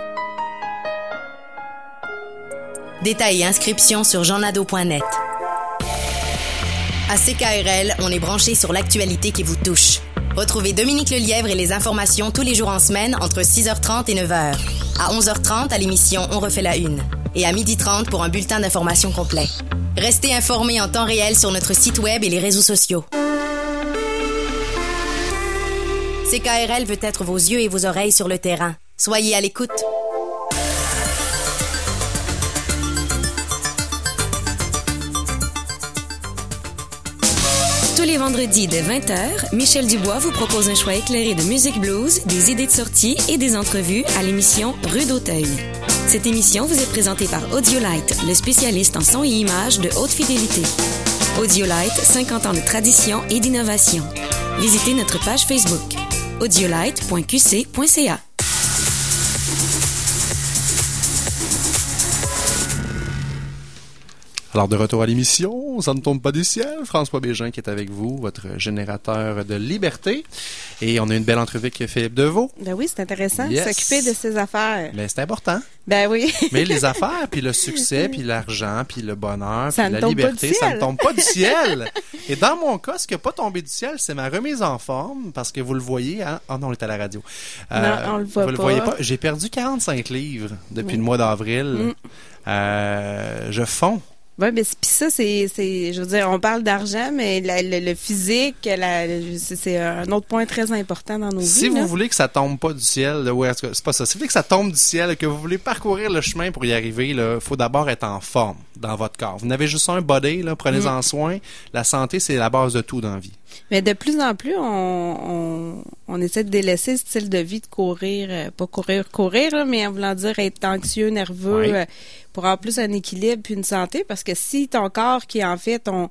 Détails et inscriptions sur jeannado.net. À CKRL, on est branché sur l'actualité qui vous touche. Retrouvez Dominique Lelièvre et les informations tous les jours en semaine entre 6h30 et 9h. À 11h30 à l'émission On refait la une. Et à 12h30 pour un bulletin d'information complet. Restez informés en temps réel sur notre site web et les réseaux sociaux. CKRL veut être vos yeux et vos oreilles sur le terrain. Soyez à l'écoute. Tous les vendredis dès 20h, Michel Dubois vous propose un choix éclairé de musique blues, des idées de sortie et des entrevues à l'émission Rue d'Auteuil. Cette émission vous est présentée par Audiolite, le spécialiste en son et images de haute fidélité. Audiolite, 50 ans de tradition et d'innovation. Visitez notre page Facebook audiolite.qc.ca. Alors, de retour à l'émission, ça ne tombe pas du ciel. François Bégin qui est avec vous, votre générateur de liberté. Et on a une belle entrevue avec Philippe Deveau. Ben oui, c'est intéressant. Yes. S'occuper de ses affaires. Mais c'est important. Ben oui. Mais les affaires, puis le succès, puis l'argent, puis le bonheur, Ça puis la liberté, ça ne tombe pas du ciel. Et dans mon cas, ce qui n'a pas tombé du ciel, c'est ma remise en forme, parce que vous le voyez, hein? Oh non, on est à la radio. Euh, Non, on le voit vous le pas. voyez pas. J'ai perdu 45 livres depuis le mois d'avril. Mm. Euh, je fonds. Oui, mais c'est- puis ça, c'est, c'est, je veux dire, on parle d'argent, mais la- le, le physique, la, c'est, un autre point très important dans nos Si vies. vous là. voulez que ça tombe pas du ciel, là, ouais, c'est pas ça. Si vous voulez que ça tombe du ciel, que vous voulez parcourir le chemin pour y arriver, il faut d'abord être en forme dans votre corps. Vous n'avez juste un body, là, prenez-en soin. La santé, c'est la base de tout dans la vie. Mais de plus en plus, on, on, on essaie de délaisser ce style de vie de courir, euh, pas courir, courir, là, mais en voulant dire être anxieux, nerveux, euh, pour avoir plus un équilibre puis une santé, parce que si ton corps qui est en fait ton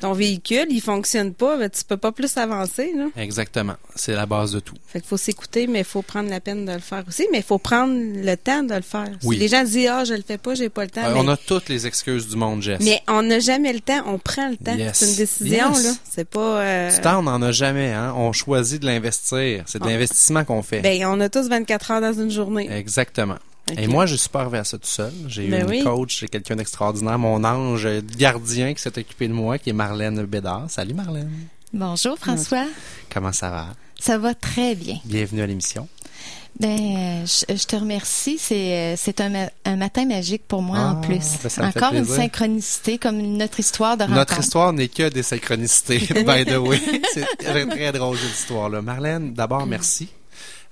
ton véhicule, il fonctionne pas, ben, tu peux pas plus avancer. Là. Exactement. C'est la base de tout. Fait qu'il faut s'écouter, mais il faut prendre la peine de le faire aussi, mais il faut prendre le temps de le faire. Oui. Si les gens disent ah je le fais pas, j'ai pas le temps, Euh, mais, On a toutes les excuses du monde, Jess. mais on n'a jamais le temps, on prend le temps. Yes. C'est une décision Yes. là, c'est pas. euh, Du temps, on n'en a jamais. Hein? On choisit de l'investir. C'est de Ah. l'investissement qu'on fait. Ben on a tous 24 heures dans une journée. Exactement. Et moi, je à ça tout seul. J'ai eu Ben une oui. coach, j'ai quelqu'un d'extraordinaire, mon ange gardien qui s'est occupé de moi, qui est Marlène Bédard. Salut Marlène. Bonjour François, Comment ça va? ça va très bien. Bienvenue à l'émission. Ben, je, je te remercie. C'est euh, c'est un, un matin magique pour moi en Ah, plus. ben, Encore une synchronicité comme notre histoire de rencontre. Notre histoire n'est que des synchronicités, by the way. C'est très, très drôle cette histoire-là. Marlène, d'abord, merci.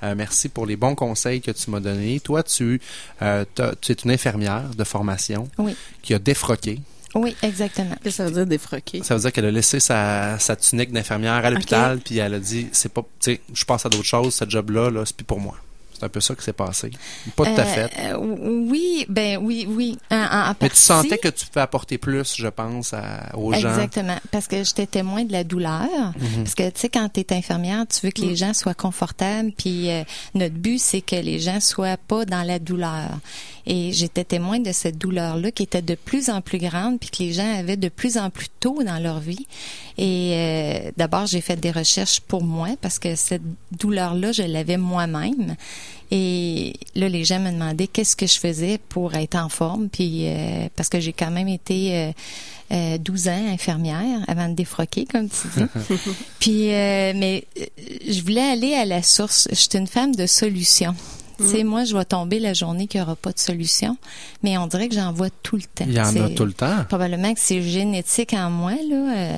Euh, merci pour les bons conseils que tu m'as donnés. Toi, tu, euh, tu es une infirmière de formation Oui. qui a défroqué. Oui, exactement. Qu'est-ce que ça veut dire défroquer? Ça veut dire qu'elle a laissé sa, sa tunique d'infirmière à l'hôpital, puis elle a dit, c'est pas, tu sais, je passe à d'autres choses, ce job-là, là, c'est plus pour moi. C'est un peu ça qui s'est passé. Pas tout à Euh, fait. euh, oui, ben oui, oui. En, Mais tu sentais que tu pouvais apporter plus, je pense, à- aux gens. Exactement, parce que j'étais témoin de la douleur. Mhm. Parce que tu sais, quand tu es infirmière, tu veux que les gens soient confortables. Puis euh, notre but, c'est que les gens soient pas dans la douleur. Et j'étais témoin de cette douleur-là qui était de plus en plus grande, puis que les gens avaient de plus en plus tôt dans leur vie. Et euh, d'abord, j'ai fait des recherches pour moi parce que cette douleur-là, je l'avais moi-même. Et là, les gens me demandaient qu'est-ce que je faisais pour être en forme, puis euh, parce que j'ai quand même été euh, euh, 12 ans infirmière avant de défroquer, comme tu dis. puis, euh, mais euh, je voulais aller à la source. Je suis une femme de solution. Tu sais, moi, je vais tomber la journée qu'il n'y aura pas de solution, mais on dirait que j'en vois tout le temps. Il y en a tout le temps. Probablement que c'est génétique en moi, là. euh,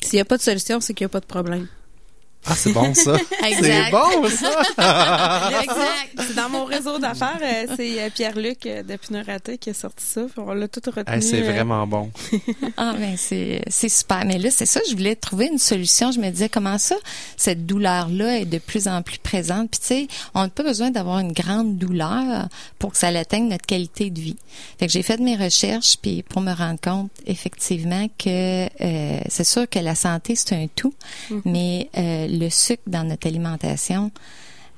S'il n'y a pas de solution, c'est qu'il n'y a pas de problème. Ah, c'est bon, ça. c'est bon, ça. exact. C'est dans mon réseau d'affaires, euh, c'est euh, Pierre-Luc euh, de Pinoraté qui a sorti ça. puis On l'a tout retenu. Hey, c'est vraiment bon. Ah ben c'est c'est super. Mais là c'est ça, je voulais trouver une solution. Je me disais comment ça, cette douleur là est de plus en plus présente? Puis tu sais, on n'a pas besoin d'avoir une grande douleur pour que ça atteigne notre qualité de vie. Fait que j'ai fait mes recherches puis pour me rendre compte effectivement que euh, c'est sûr que la santé c'est un tout, mais euh, le sucre dans notre alimentation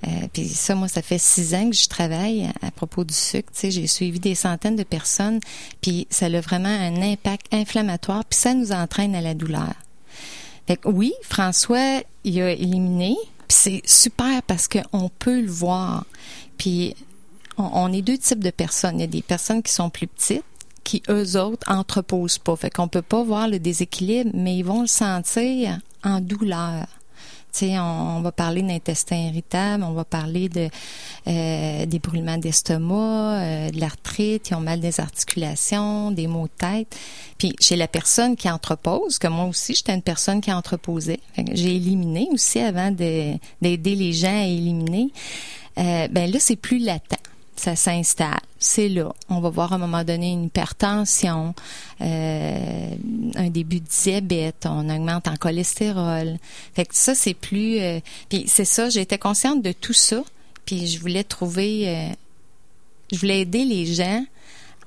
euh, puis ça, moi, ça fait six ans que je travaille à, propos du sucre. Tu sais, j'ai suivi des centaines de personnes, puis ça a vraiment un impact inflammatoire, puis ça nous entraîne à la douleur. Fait que oui, François, il a éliminé, puis c'est super parce qu'on peut le voir. Puis on, on est deux types de personnes. Il y a des personnes qui sont plus petites, qui eux autres entreposent pas. Fait qu'on peut pas voir le déséquilibre, mais ils vont le sentir en douleur. On, va parler d'intestin irritable, on va parler de euh, des brûlements d'estomac, euh, de l'arthrite, ils ont mal des articulations, des maux de tête. Puis chez la personne qui entrepose, que moi aussi j'étais une personne qui entreposait, j'ai éliminé aussi avant de- d'aider les gens à éliminer. Euh, ben là c'est plus latent ça s'installe. C'est là. On va voir à un moment donné une hypertension, euh, un début de diabète, on augmente en cholestérol. Fait que ça, c'est plus... euh, puis c'est ça, j'étais consciente de tout ça, puis je voulais trouver... euh, je voulais aider les gens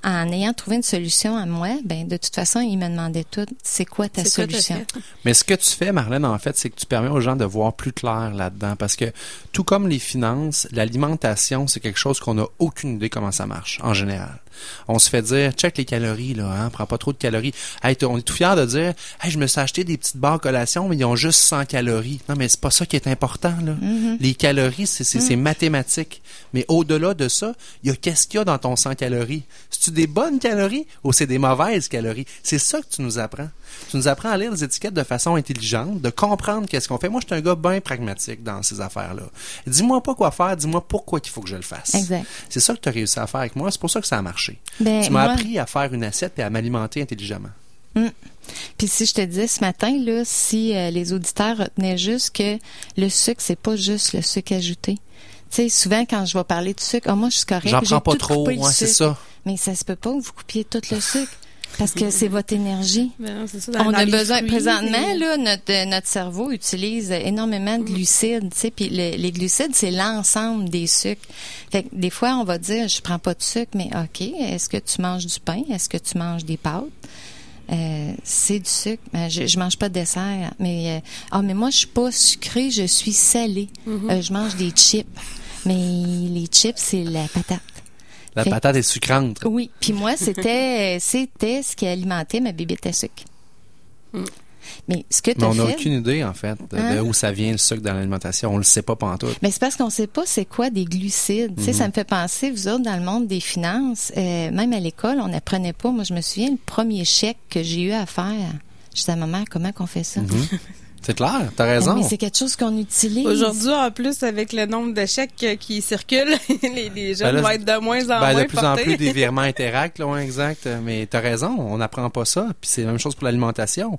en ayant trouvé une solution à moi, ben de toute façon, ils me demandaient tout, c'est quoi ta quoi solution? Mais ce que tu fais, Marlène, en fait, c'est que tu permets aux gens de voir plus clair là-dedans. Parce que, tout comme les finances, l'alimentation, c'est quelque chose qu'on n'a aucune idée comment ça marche, en général. On se fait dire, check les calories, là, hein, prends pas trop de calories. Hey, on est tout fiers de dire, hey, je me suis acheté des petites barres collation, mais ils ont juste 100 calories. Non, mais c'est pas ça qui est important, là. Les calories, c'est, c'est, c'est mathématique. Mais au-delà de ça, il y a qu'est-ce qu'il y a dans ton 100 calories? C'est-tu des bonnes calories ou c'est des mauvaises calories? C'est ça que tu nous apprends. Tu nous apprends à lire les étiquettes de façon intelligente, de comprendre qu'est-ce qu'on fait. Moi, je suis un gars bien pragmatique dans ces affaires-là. Dis-moi pas quoi faire, dis-moi pourquoi il faut que je le fasse. C'est ça que tu as réussi à faire avec moi, c'est pour ça que ça a marché. Ben, tu m'as moi- appris à faire une assiette et à m'alimenter intelligemment. Puis si je te disais ce matin, là, si euh, les auditeurs retenaient juste que le sucre, c'est pas juste le sucre ajouté. Tu sais, souvent quand je vais parler de sucre, ah, moi je suis correct. J'en prends pas trop, ouais, c'est ça. Mais ça se peut pas que vous coupiez tout le sucre. Parce que c'est votre énergie. Ben ça, On a besoin, fruits, présentement, et- là, notre, euh, notre cerveau utilise énormément de glucides, tu sais, puis le- les glucides, c'est l'ensemble des sucres. Fait que des fois, on va dire, je prends pas de sucre, mais OK, est-ce que tu manges du pain? Est-ce que tu manges des pâtes? Euh, c'est du sucre. Euh, je, je mange pas de dessert, mais euh, ah mais moi je suis pas sucrée, je suis salée. Euh, je mange des chips, mais les chips c'est la patate. La Fait- patate est sucrante. Oui, puis moi c'était c'était ce qui alimentait ma bébête à sucre. Mais ce que tu on n'a fait, aucune idée, en fait, de, de Hein? où ça vient le sucre dans l'alimentation. On le sait pas pantoute. mais c'est parce qu'on sait pas c'est quoi des glucides. Tu sais, ça me fait penser, vous autres, dans le monde des finances, euh, même à l'école, on n'apprenait pas. Moi, je me souviens, le premier chèque que j'ai eu à faire, je disais à maman, comment qu'on fait ça? C'est clair, t'as raison. Mais c'est quelque chose qu'on utilise. Aujourd'hui, en plus, avec le nombre de chèques qui circulent, les, les jeunes Ben là, vont être de moins en Ben, moins de plus en plus des virements interact, là, ouais, exact. Mais t'as raison, on n'apprend pas ça. Puis c'est la même chose pour l'alimentation.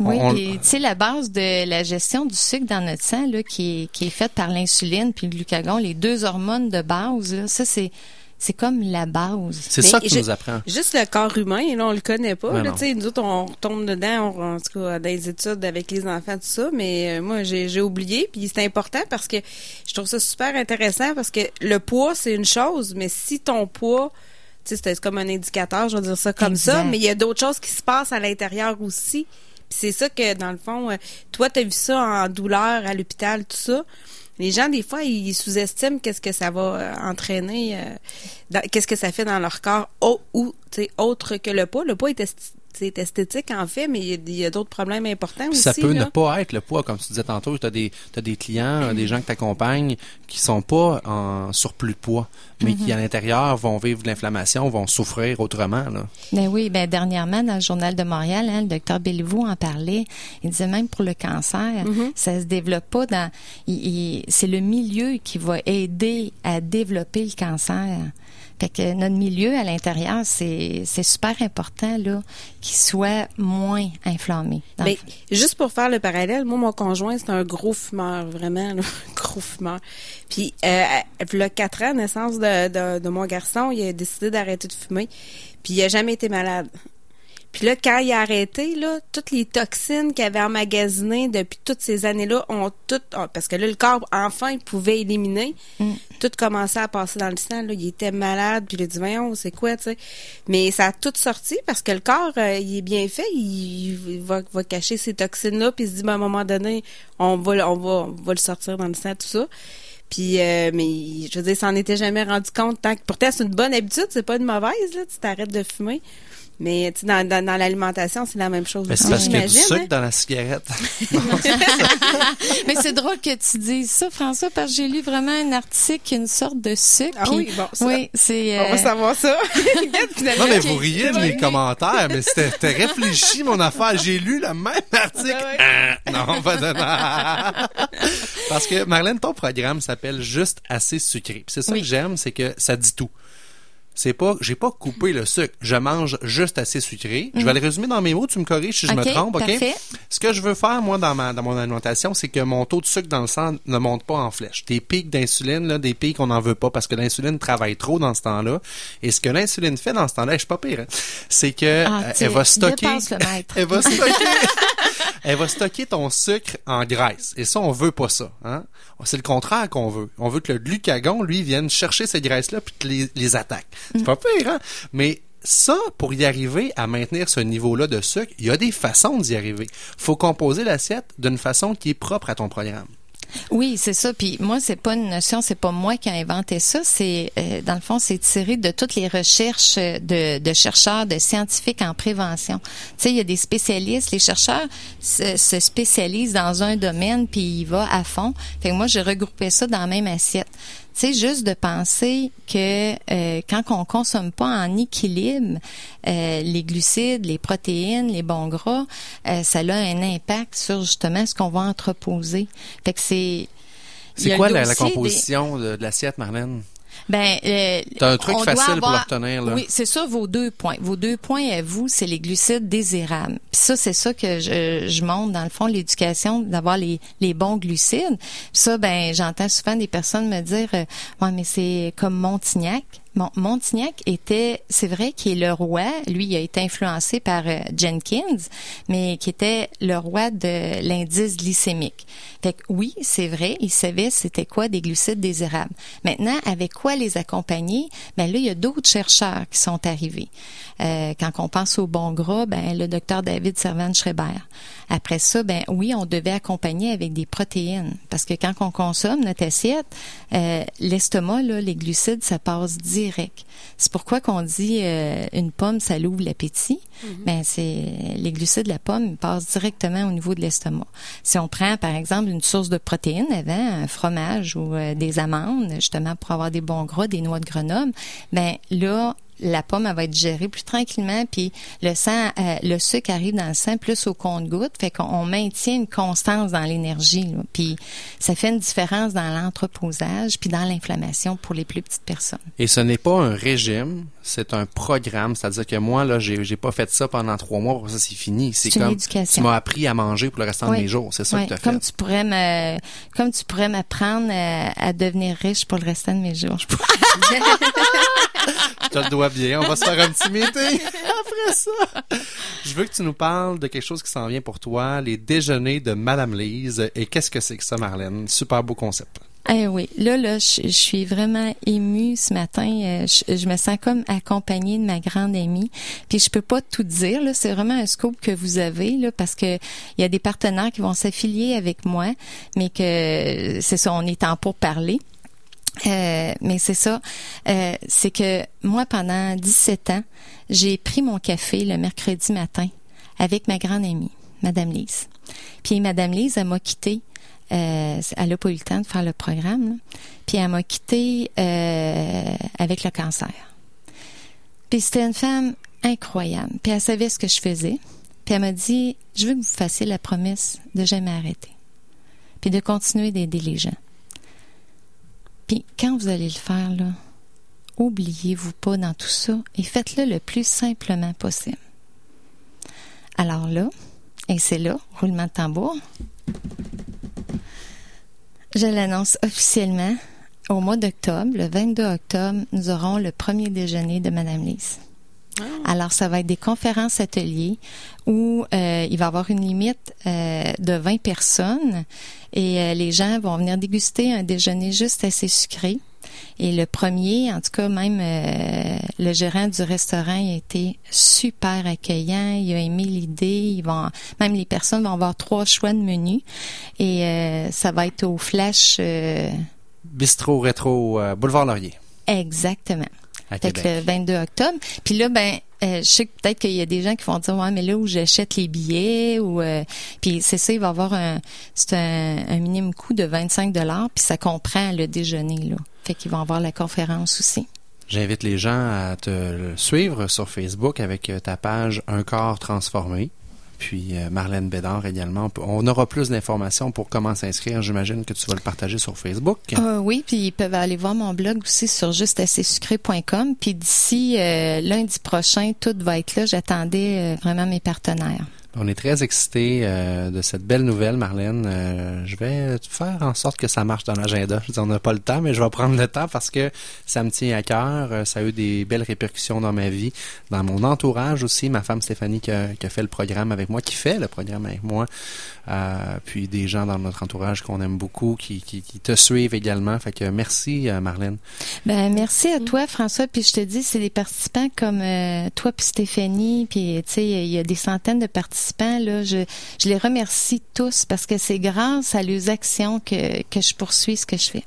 On- Oui, on- puis tu sais la base de la gestion du sucre dans notre sang là, qui est qui est faite par l'insuline puis le glucagon, les deux hormones de base là, ça c'est c'est comme la base. c'est ça que tu je- nous apprends. Juste le corps humain, là, on le connaît pas. Là, nous autres, on tombe dedans, on, en tout cas, dans les études avec les enfants, tout ça. Mais euh, moi, j'ai oublié. Puis c'est important parce que je trouve ça super intéressant parce que le poids, c'est une chose, mais si ton poids, c'est comme un indicateur, je vais dire ça comme ça, mais il y a d'autres choses qui se passent à l'intérieur aussi. Puis c'est ça que, dans le fond, euh, toi, tu as vu ça en douleur à l'hôpital, tout ça. Les gens, des fois, ils sous-estiment qu'est-ce que ça va euh, entraîner, euh, qu'est-ce que ça fait dans leur corps, au- ou, autre que le poids. Le poids est, c'est esthétique, en fait, mais il y a- d'autres problèmes importants Puis aussi. ça peut là. ne pas être le poids, comme tu disais tantôt. Tu as des, t'as des clients, euh, des gens que tu accompagnes qui sont pas en surplus de poids, mais qui à l'intérieur vont vivre de l'inflammation, vont souffrir autrement. Là. Ben oui, ben dernièrement dans le journal de Montréal, hein, le docteur Béliveau en parlait. Il disait même pour le cancer, ça se développe pas dans. c'est le milieu qui va aider à développer le cancer. Fait que notre milieu à l'intérieur, c'est super important là qu'il soit moins inflammé. le Mais fond. juste pour faire le parallèle, moi, mon conjoint, c'est un gros fumeur, vraiment, là, un gros fumeur. Puis, euh, a quatre ans, naissance de, de, de mon garçon, il a décidé d'arrêter de fumer. Puis, il a jamais été malade. Puis là, quand il a arrêté, là, toutes les toxines qu'il avait emmagasinées depuis toutes ces années-là ont toutes... Parce que là, le corps, enfin, il pouvait éliminer. Tout commençait à passer dans le sang. Là. Il était malade, puis il a dit, voyons, c'est quoi, tu sais. Mais ça a tout sorti parce que le corps, euh, il est bien fait. Il, il va, va cacher ces toxines-là, puis il se dit, ben, à un moment donné, on va, le- on va, on va le sortir dans le sang, tout ça. Puis, euh, mais je veux dire, s'en était jamais rendu compte. Tant que, pourtant, c'est une bonne habitude, c'est pas une mauvaise, là, tu t'arrêtes de fumer. Mais tu sais, dans, dans, dans l'alimentation, c'est la même chose. Mais c'est parce qu'il y a du sucre hein. dans la cigarette. Mais c'est drôle que tu dises ça, François, parce que j'ai lu vraiment un article, une sorte de sucre. Ah oui, bon, ça- oui, c'est. On va euh, savoir ça. Non, mais vous riez de mes commentaires, mais c'était réfléchi, mon affaire. J'ai lu le même article. Ouais, Ah, non, pas de Parce que, Marlène, ton programme s'appelle Juste assez sucré. Puis c'est ça Oui. que j'aime, c'est que ça dit tout. C'est pas, j'ai pas coupé le sucre. Je mange juste assez sucré. Je vais le résumer dans mes mots. Tu me corriges si je Mm. Me trompe, ok? parfait. Ce que je veux faire, moi, dans ma, dans mon alimentation, c'est que mon taux de sucre dans le sang ne monte pas en flèche. Des pics d'insuline, là, des pics qu'on n'en veut pas parce que l'insuline travaille trop dans ce temps-là. Et ce que l'insuline fait dans ce temps-là, je suis pas pire, hein, c'est que Ah, euh, elle va stocker, elle va stocker, elle va stocker ton sucre en graisse. Et ça, on veut pas ça, hein. C'est le contraire qu'on veut. On veut que le glucagon, lui, vienne chercher ces graisses-là puis te les, les attaque. C'est pas pire, hein? Mais ça, pour y arriver à maintenir ce niveau-là de sucre, il y a des façons d'y arriver. Faut composer l'assiette d'une façon qui est propre à ton programme. Oui, c'est ça. Puis moi, c'est pas une notion, c'est pas moi qui ai inventé ça. C'est euh, dans le fond, c'est tiré de toutes les recherches de, chercheurs, de scientifiques en prévention. Tu sais, il y a des spécialistes. Les chercheurs se, se spécialisent dans un domaine puis ils vont à fond. Fait que moi, j'ai regroupé ça dans la même assiette. Tu sais, juste de penser que euh, quand on consomme pas en équilibre euh, les glucides, les protéines, les bons gras, euh, ça a un impact sur justement ce qu'on va entreposer. Fait que c'est c'est quoi la, composition de, de l'assiette, Marlène? Ben, euh, T'as un truc facile pour le retenir, là. Oui, c'est ça, vos deux points. Vos deux points à vous, c'est les glucides désirables. Puis ça, c'est ça que je, je montre, dans le fond, l'éducation, d'avoir les, les bons glucides. Puis ça, ben, j'entends souvent des personnes me dire, euh, ouais, mais c'est comme Montignac. Bon, Montignac était, c'est vrai qu'il est le roi. Lui, il a été influencé par euh, Jenkins, mais qui était le roi de l'indice glycémique. Fait que oui, c'est vrai, il savait c'était quoi des glucides désirables. Maintenant, avec quoi les accompagner? Ben là, il y a d'autres chercheurs qui sont arrivés. Euh, quand on pense au bon gras, ben le docteur David Servan Schreiber. Après ça, ben oui, on devait accompagner avec des protéines parce que quand on consomme notre assiette, euh, l'estomac, là, les glucides, ça passe direct. C'est pourquoi qu'on dit euh, une pomme, ça l'ouvre l'appétit. Mm-hmm. Ben c'est les glucides de la pomme passent directement au niveau de l'estomac. Si on prend par exemple une source de protéines avant un fromage ou euh, des amandes, justement pour avoir des bons gras, des noix de Grenoble, ben là la pomme elle va être gérée plus tranquillement puis le sang euh, le sucre arrive dans le sang plus au compte-goutte fait qu'on maintient une constance dans l'énergie puis ça fait une différence dans l'entreposage puis dans l'inflammation pour les plus petites personnes. Et ce n'est pas un régime, c'est un programme, c'est-à-dire que moi là j'ai j'ai pas fait ça pendant trois mois pour ça c'est fini, c'est comme éducation. tu m'as appris à manger pour le restant de mes jours, c'est ça que tu as comme Tu pourrais me comme tu pourrais m'apprendre à, à, devenir riche pour le restant de mes jours. Je te le dois bien. On va se faire un petit meeting après ça. Je veux que tu nous parles de quelque chose qui s'en vient pour toi, les déjeuners de Madame Lise. Et qu'est-ce que c'est que ça, Marlène? Super beau concept. Eh oui, là, là, je, suis vraiment émue ce matin. Euh, je, me sens comme accompagnée de ma grande amie. Puis je peux pas tout dire. Là, c'est vraiment un scope que vous avez là, parce que il y a des partenaires qui vont s'affilier avec moi, mais que c'est ça, on est en pour parler. Euh, mais c'est ça, euh, c'est que moi, pendant 17 ans, j'ai pris mon café le mercredi matin avec ma grande amie, Madame Lise. Puis Madame Lise, elle m'a quitté. Euh, elle n'a pas eu le temps de faire le programme. Puis elle m'a quitté euh, avec le cancer. Puis c'était une femme incroyable. Puis elle savait ce que je faisais. Puis elle m'a dit, je veux que vous fassiez la promesse de jamais arrêter. Puis de continuer d'aider les gens. Puis quand vous allez le faire, là, oubliez-vous pas dans tout ça et faites-le le plus simplement possible. Alors là, et c'est là, roulement de tambour, je l'annonce officiellement. Au mois d'octobre, le 22 octobre, nous aurons le premier déjeuner de Madame Lise. Ah. Alors, ça va être des conférences ateliers où euh, il va y avoir une limite euh, de 20 personnes et euh, les gens vont venir déguster un déjeuner juste assez sucré. Et le premier, en tout cas, même le gérant du restaurant a été super accueillant. Il a aimé l'idée. Ils vont, même les personnes vont avoir trois choix de menu. Et ça va être au Flash. Bistro Rétro, Boulevard Laurier. Exactement. Fait le 22 octobre. Puis là, ben, euh, je sais que peut-être qu'il y a des gens qui vont dire ouais mais là où j'achète les billets ou euh, puis c'est ça il va avoir un c'est un, un, minimum coût de 25 dollars puis ça comprend le déjeuner là. Fait qu'ils vont avoir la conférence aussi. J'invite les gens à te suivre sur Facebook avec ta page un corps transformé puis euh, Marlène Bédard également. On aura plus d'informations pour comment s'inscrire. J'imagine que tu vas le partager sur Facebook. Euh, oui, puis ils peuvent aller voir mon blog aussi sur justeassucré.com. Puis d'ici euh, lundi prochain, tout va être là. J'attendais vraiment mes partenaires. On est très excités euh, de cette belle nouvelle, Marlène. Euh, je vais faire en sorte que ça marche dans l'agenda. Je dis, on n'a pas le temps, mais je vais prendre le temps parce que ça me tient à cœur. Euh, ça a eu des belles répercussions dans ma vie, dans mon entourage aussi. Ma femme Stéphanie qui a, fait le programme avec moi, qui fait le programme avec moi. puis des gens dans notre entourage qu'on aime beaucoup, qui, qui, te suivent également. Fait que merci, Marlène. Ben merci à toi, François. Puis je te dis, c'est des participants comme toi puis Stéphanie. Puis tu sais, il y a des centaines de participants participants, là, je, je les remercie tous parce que c'est grâce à leurs actions que, que je poursuis ce que je fais.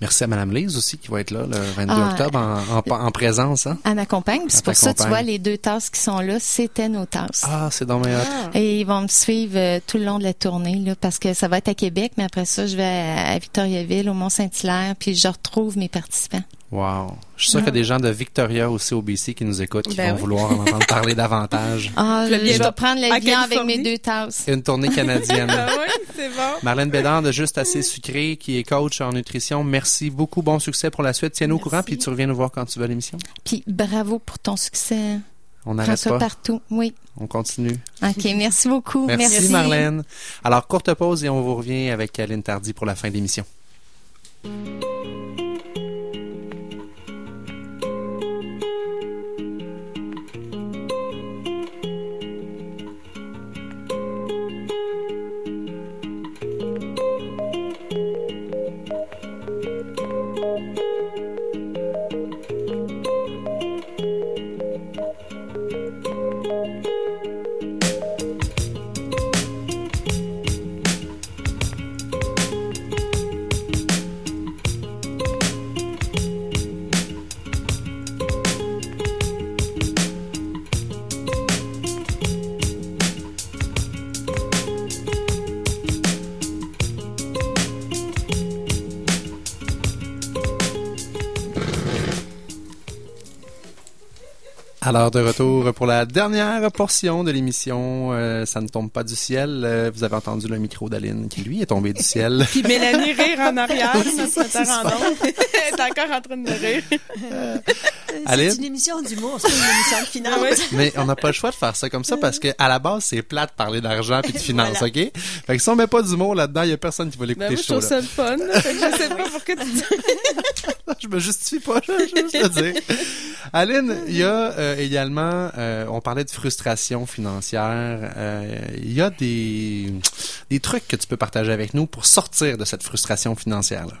Merci à Mme Lise aussi qui va être là le 22 Ah, octobre en, en, en présence. Hein? Elle m'accompagne. C'est pour ça, tu vois, les deux tasses qui sont là, c'était nos tasses. Ah, c'est dans mes. Et ils vont me suivre euh, tout le long de la tournée, là, parce que ça va être à Québec, mais après ça, je vais à, à Victoriaville, au Mont-Saint-Hilaire, puis je retrouve mes participants. Wow. Je suis sûr qu'il y a des gens de Victoria aussi au BC qui nous écoutent, qui Ben vont oui. vouloir en entendre parler davantage. Ah, Je vais prendre à l'avion avec mes deux tasses. Une tournée canadienne. Ah oui, c'est bon. Marlène Bédard de Juste Assez Sucré, qui est coach en nutrition. Merci beaucoup. Bon succès pour la suite. Tiens-nous au Merci. courant, puis tu reviens nous voir quand tu veux à l'émission. Puis bravo pour ton succès. On n'arrête ça pas. partout. Oui. On continue. OK, merci beaucoup. Merci, Marlène. Alors, courte pause et on vous revient avec Aline Tardy pour la fin de l'émission. Alors, de retour pour la dernière portion de l'émission. Euh, ça ne tombe pas du ciel. Euh, vous avez entendu le micro d'Aline qui, lui, est tombé du ciel. Puis Mélanie rire en arrière, notre en. Elle est encore en train de rire. C'est une émission d'humour, c'est pas une émission de finance. Ah oui. Mais on n'a pas le choix de faire ça comme ça parce que à la base, c'est plat de parler d'argent puis de finances, Voilà. OK? Fait que si on met pas d'humour là-dedans, il y a personne qui va l'écouter Ben, moi, je trouve ça le fun. Fait que je sais pas pourquoi tu dis je me justifie pas, je je veux juste le dire. Aline, il y a euh, également, euh, on parlait de frustration financière, euh, il y a des, des trucs que tu peux partager avec nous pour sortir de cette frustration financière-là.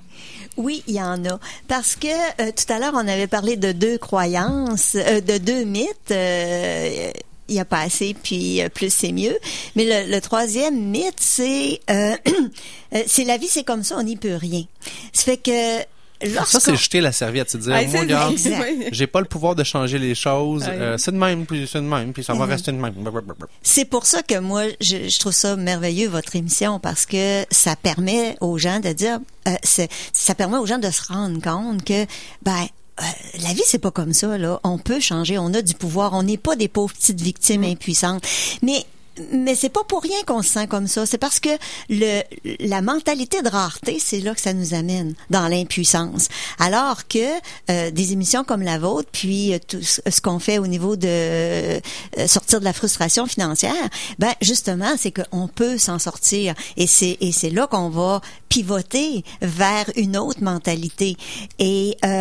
Oui, il y en a. Parce que euh, tout à l'heure, on avait parlé de deux croyances, euh, de deux mythes. euh, il n'y a pas assez, puis euh, plus c'est mieux. Mais le, troisième mythe, c'est euh, c'est la vie, c'est comme ça, on n'y peut rien. Ça fait que Ça, c'est jeter la serviette, c'est dire, Ah, moi, regarde, j'ai pas le pouvoir de changer les choses, Ah, euh, c'est de même, puis c'est de même, puis ça va rester de même. C'est pour ça que moi, je, je trouve ça merveilleux, votre émission, parce que ça permet aux gens de dire, euh, ça permet aux gens de se rendre compte que, ben, euh, la vie, c'est pas comme ça, là. On peut changer, on a du pouvoir, on n'est pas des pauvres petites victimes impuissantes. Mais mais c'est pas pour rien qu'on se sent comme ça. C'est parce que le, la mentalité de rareté, c'est là que ça nous amène dans l'impuissance. Alors que euh, des émissions comme la vôtre, puis euh, tout ce qu'on fait au niveau de euh, sortir de la frustration financière, ben justement, c'est qu'on peut s'en sortir. Et c'est et c'est là qu'on va pivoter vers une autre mentalité. Et euh,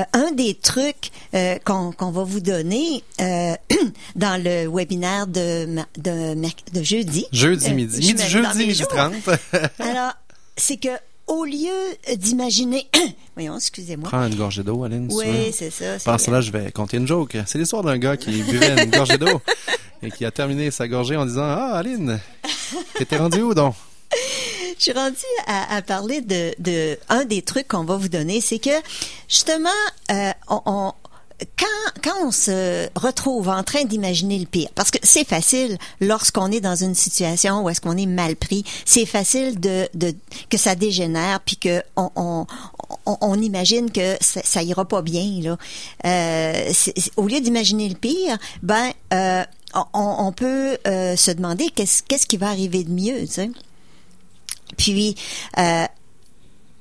des trucs euh, qu'on va vous donner euh, dans le webinaire de de, jeudi. Jeudi Euh, midi, je midi, jeudi midi jours. 30. Alors, c'est que au lieu d'imaginer, voyons, excusez-moi. Prends une gorgée d'eau, Aline. Oui, c'est ça. Pendant cela, je vais compter une joke. C'est l'histoire d'un gars qui buvait une gorgée d'eau et qui a terminé sa gorgée en disant Ah, Aline, t'étais rendu où donc? Je suis rendue à, à parler de, de un des trucs qu'on va vous donner, c'est que justement, euh, on, on- quand, quand on se retrouve en train d'imaginer le pire, parce que c'est facile lorsqu'on est dans une situation où est-ce qu'on est mal pris, c'est facile de, de que ça dégénère puis que on, on, on, on imagine que ça, ça ira pas bien là. Euh, au lieu d'imaginer le pire, ben euh, on, on peut euh, se demander qu'est-ce qu'est-ce qui va arriver de mieux, tu sais. Puis euh,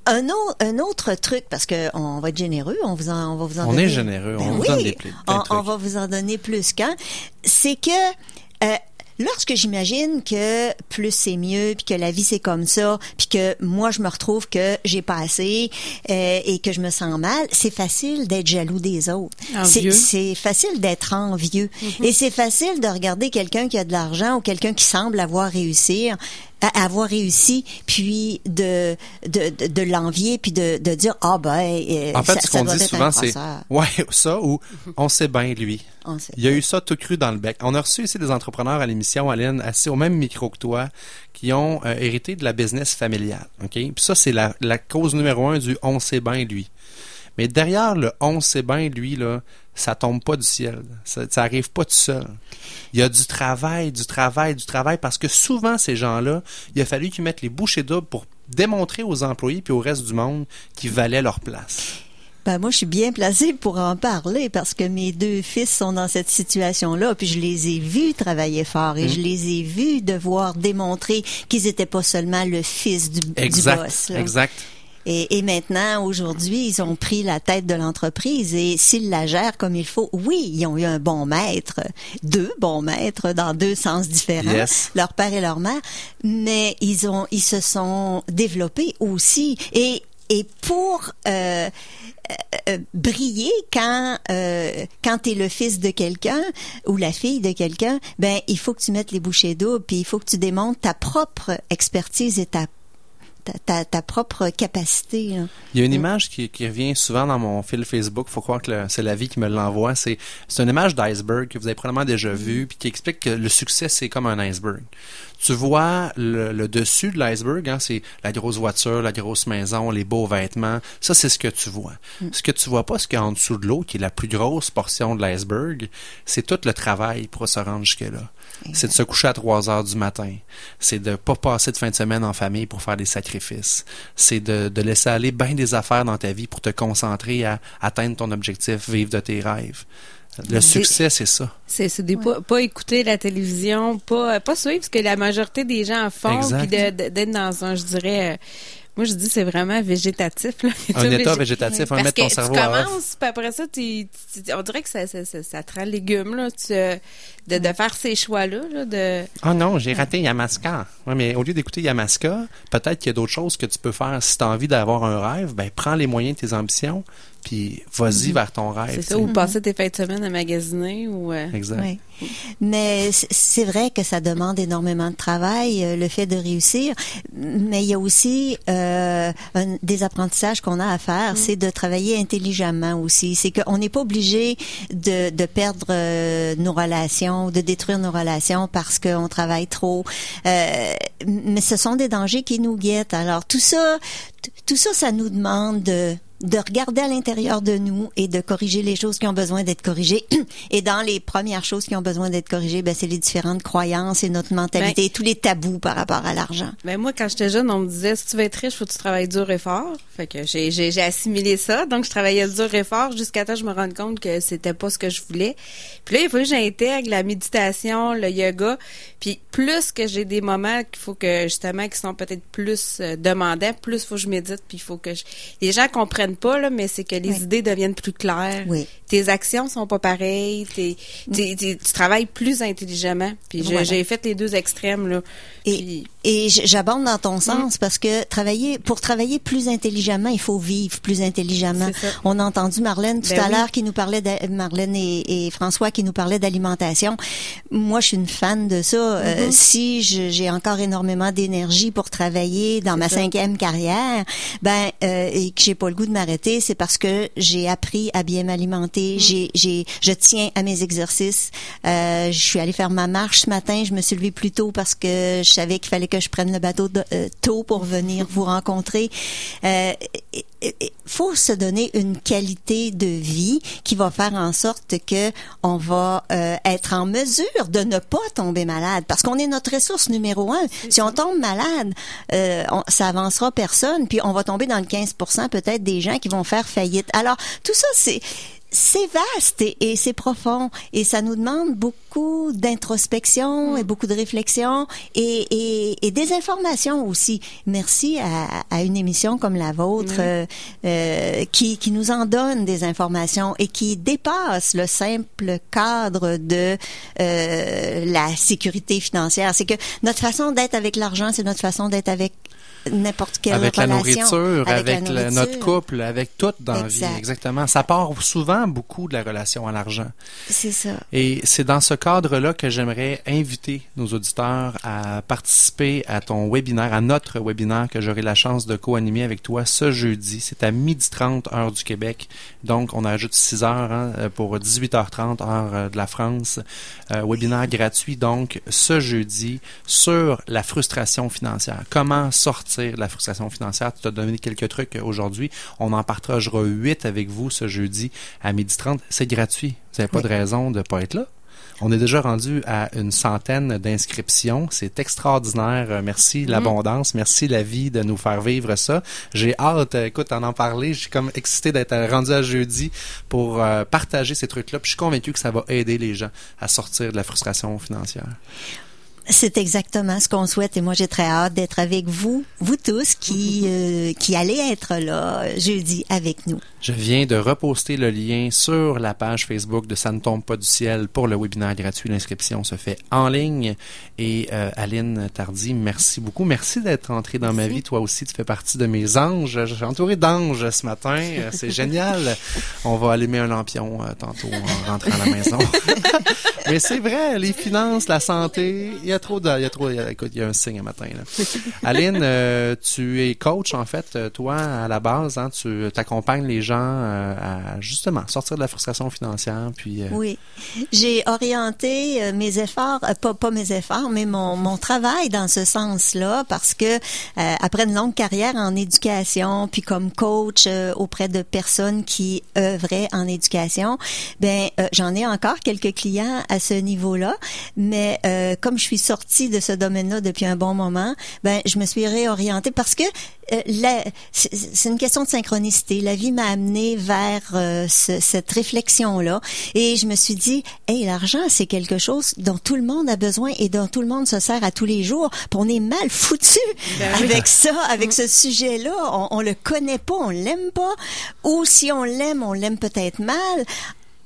un, au- un autre truc, parce que on va être généreux, on vous en, on va vous en On donner. est généreux, on Ben vous oui, donne des pla- plein de on, trucs. on va vous en donner plus qu'un. C'est que euh, lorsque j'imagine que plus c'est mieux, puis que la vie c'est comme ça, puis que moi je me retrouve que j'ai pas assez euh, et que je me sens mal, c'est facile d'être jaloux des autres. C'est Envieux. c'est facile d'être envieux. Et c'est facile de regarder quelqu'un qui a de l'argent ou quelqu'un qui semble avoir réussir à avoir réussi, puis de de, de, de l'envier, puis de, de dire ah ben. euh, En fait, ça- ce qu'on dit souvent, un c'est ouais, ça ou on sait bien lui. On sait Il y a eu ça tout cru dans le bec. On a reçu ici des entrepreneurs à l'émission, Aline, assis au même micro que toi, qui ont euh, hérité de la business familiale. Ok, puis ça c'est la, la cause numéro un du on sait bien lui. Mais derrière le on sait bien lui là, ça tombe pas du ciel. Ça, ça arrive pas tout seul. Il y a du travail, du travail, du travail parce que souvent ces gens-là, il a fallu qu'ils mettent les bouchées doubles pour démontrer aux employés puis au reste du monde qu'ils valaient leur place. Ben moi, je suis bien placée pour en parler parce que mes deux fils sont dans cette situation-là, puis je les ai vus travailler fort et je les ai vus devoir démontrer qu'ils n'étaient pas seulement le fils du, boss. là. exact. Et, et maintenant, aujourd'hui, ils ont pris la tête de l'entreprise et s'ils la gèrent comme il faut, oui, ils ont eu un bon maître, deux bons maîtres dans deux sens différents, Yes. leur père et leur mère, mais ils ont, ils se sont développés aussi et et pour euh, euh, euh, briller quand euh, quand t'es le fils de quelqu'un ou la fille de quelqu'un, ben il faut que tu mettes les bouchées doubles, puis il faut que tu démontres ta propre expertise et ta ta, ta, ta propre capacité. là. Il y a une image qui, qui revient souvent dans mon fil Facebook. Faut croire que c'est la vie qui me l'envoie. C'est une image d'iceberg que vous avez probablement déjà vue, puis qui explique que le succès c'est comme un iceberg. Tu vois le, le dessus de l'iceberg, hein, c'est la grosse voiture, la grosse maison, les beaux vêtements. Ça c'est ce que tu vois. Ce que tu vois pas, ce qu'il y a en dessous de l'eau, qui est la plus grosse portion de l'iceberg, c'est tout le travail pour se rendre jusque là. C'est de se coucher à 3 heures du matin. C'est de pas passer de fin de semaine en famille pour faire des sacrifices. C'est de, de laisser aller bien des affaires dans ta vie pour te concentrer à atteindre ton objectif, vivre de tes rêves. Le succès, c'est ça. C'est des pas, pas écouter la télévision, pas pas suivre ce que la majorité des gens font, puis d'être dans un, je dirais, moi je dis c'est vraiment végétatif là. Un état Végé- végétatif, un Parce mettre ton cerveau tu à commences, puis après ça, tu, tu- on dirait que ça, ça, ça, ça te rend légume là, tu, euh, de, de faire ces choix là, là de. Oh non, j'ai raté Yamaska. Ouais, mais au lieu d'écouter Yamaska, peut-être qu'il y a d'autres choses que tu peux faire. Si tu as envie d'avoir un rêve, ben prends les moyens de tes ambitions, puis vas-y vers ton rêve. C'est ça, ou passer tes fins de semaine à magasiner ou. euh, Exact. Oui. Mais c'est vrai que ça demande énormément de travail, euh, le fait de réussir. Mais il y a aussi euh, un- des apprentissages qu'on a à faire, c'est de travailler intelligemment aussi. C'est qu'on n'est pas obligé de, de perdre euh, nos relations, de détruire nos relations parce qu'on travaille trop. Euh, mais ce sont des dangers qui nous guettent. Alors tout ça, tout ça, ça nous demande de de regarder à l'intérieur de nous et de corriger les choses qui ont besoin d'être corrigées. Et dans les premières choses qui ont besoin d'être corrigées, ben, c'est les différentes croyances et notre mentalité, Ben- et tous les tabous par rapport à l'argent. Ben moi, quand j'étais jeune, on me disait si tu veux être riche, faut que tu travailles dur et fort. Fait que j'ai j'ai j'ai assimilé ça, donc je travaillais dur et fort jusqu'à temps que je me rende compte que c'était pas ce que je voulais. Puis là, il faut que j'intègre la méditation, le yoga. Puis plus que j'ai des moments qu'il faut que justement qui sont peut-être plus euh, demandants, plus faut que je médite. Puis il faut que je... les gens comprennent pas là, mais c'est que les Oui. idées deviennent plus claires. Oui. Tes actions sont pas pareilles. T'es- t'es- t'es- tu travailles plus intelligemment. Puis j'ai Voilà. j'ai fait les deux extrêmes là. Et, Puis- et j'abonde dans ton sens parce que travailler pour travailler plus intelligemment, il faut vivre plus intelligemment. On a entendu Marlène tout Ben à oui. l'heure qui nous parlait de, Marlène et, et François qui nous parlaient d'alimentation. Moi, je suis une fan de ça. Mm-hmm. Euh, si je- j'ai encore énormément d'énergie pour travailler dans ma ça. cinquième carrière, ben euh, et que j'ai pas le goût de m'arrêter, c'est parce que j'ai appris à bien Mm. m'alimenter. J'ai, j'ai, je tiens à mes exercices. Euh, je suis allée faire ma marche ce matin. Je me suis levée plus tôt parce que je savais qu'il fallait que je prenne le bateau de- euh, tôt pour venir vous rencontrer. Euh, faut se donner une qualité de vie qui va faire en sorte que on va euh, être en mesure de ne pas tomber malade parce qu'on est notre ressource numéro un. Si on tombe malade, euh, on, ça avancera personne, puis on va tomber dans le 15% peut-être des gens qui vont faire faillite. Alors tout ça c'est c'est vaste et, et c'est profond et ça nous demande beaucoup d'introspection et beaucoup de réflexion et, et, et des informations aussi. Merci à, à une émission comme la vôtre euh, euh, qui, qui nous en donne des informations et qui dépasse le simple cadre de euh, la sécurité financière. C'est que notre façon d'être avec l'argent, c'est notre façon d'être avec n'importe quelle avec relation. la nourriture, avec, la le- nourriture. notre couple, avec tout dans la vie. Exact. Exactement. Ça part souvent beaucoup de la relation à l'argent. C'est ça. Et c'est dans ce cadre-là que j'aimerais inviter nos auditeurs à participer à ton webinaire, à notre webinaire que j'aurai la chance de co-animer avec toi ce jeudi. C'est à 12h30 heure du Québec. Donc, on ajoute 6 heures hein, pour 18h30 heure euh, de la France. Euh, webinaire gratuit, donc, ce jeudi sur la frustration financière. Comment sortir de la frustration financière? Tu t'as donné quelques trucs aujourd'hui. On en partagera 8 avec vous ce jeudi à 12h30. C'est gratuit. Vous n'avez pas de raison de ne pas être là. On est déjà rendu à une centaine d'inscriptions. C'est extraordinaire. Euh, Merci l'abondance. Merci la vie de nous faire vivre ça. J'ai hâte, euh, écoute, d'en en parler. Je suis comme excité d'être euh, rendu à jeudi pour euh, partager ces trucs-là. Puis je suis convaincu que ça va aider les gens à sortir de la frustration financière. C'est exactement ce qu'on souhaite et moi j'ai très hâte d'être avec vous, vous tous qui euh, qui allez être là euh, jeudi avec nous. Je viens de reposter le lien sur la page Facebook de Ça ne tombe pas du ciel pour le webinaire gratuit. L'inscription se fait en ligne. Et euh, Aline Tardy, merci beaucoup. Merci d'être entrée dans ma vie. Toi aussi, tu fais partie de mes anges. Je suis entouré d'anges ce matin. Euh, C'est génial. On va allumer un lampion euh, tantôt en rentrant à la maison. Mais c'est vrai, les finances, la santé, il y a il y a trop, il y a- écoute, il y a un signe un matin, là. Aline, euh, tu es coach, en fait, euh, toi, à la base, hein, tu t'accompagnes les gens euh, à, justement, sortir de la frustration financière, puis, Oui, j'ai orienté mes efforts, pas pas mes efforts, mais mon mon travail dans ce sens-là parce que après une longue carrière en éducation, puis comme coach auprès de personnes qui œuvraient en éducation, ben j'en ai encore quelques clients à ce niveau-là, mais comme je suis sortie de ce domaine-là depuis un bon moment, ben je me suis réorientée parce que euh, c'est une question de synchronicité. La vie m'a amené vers euh, ce- cette réflexion-là et je me suis dit, hey, l'argent, c'est quelque chose dont tout le monde a besoin et dont tout le monde se sert à tous les jours. Puis on est mal foutu Ben oui. avec ça, avec ce sujet-là. On, on le connaît pas, on l'aime pas, ou si on l'aime, on l'aime peut-être mal.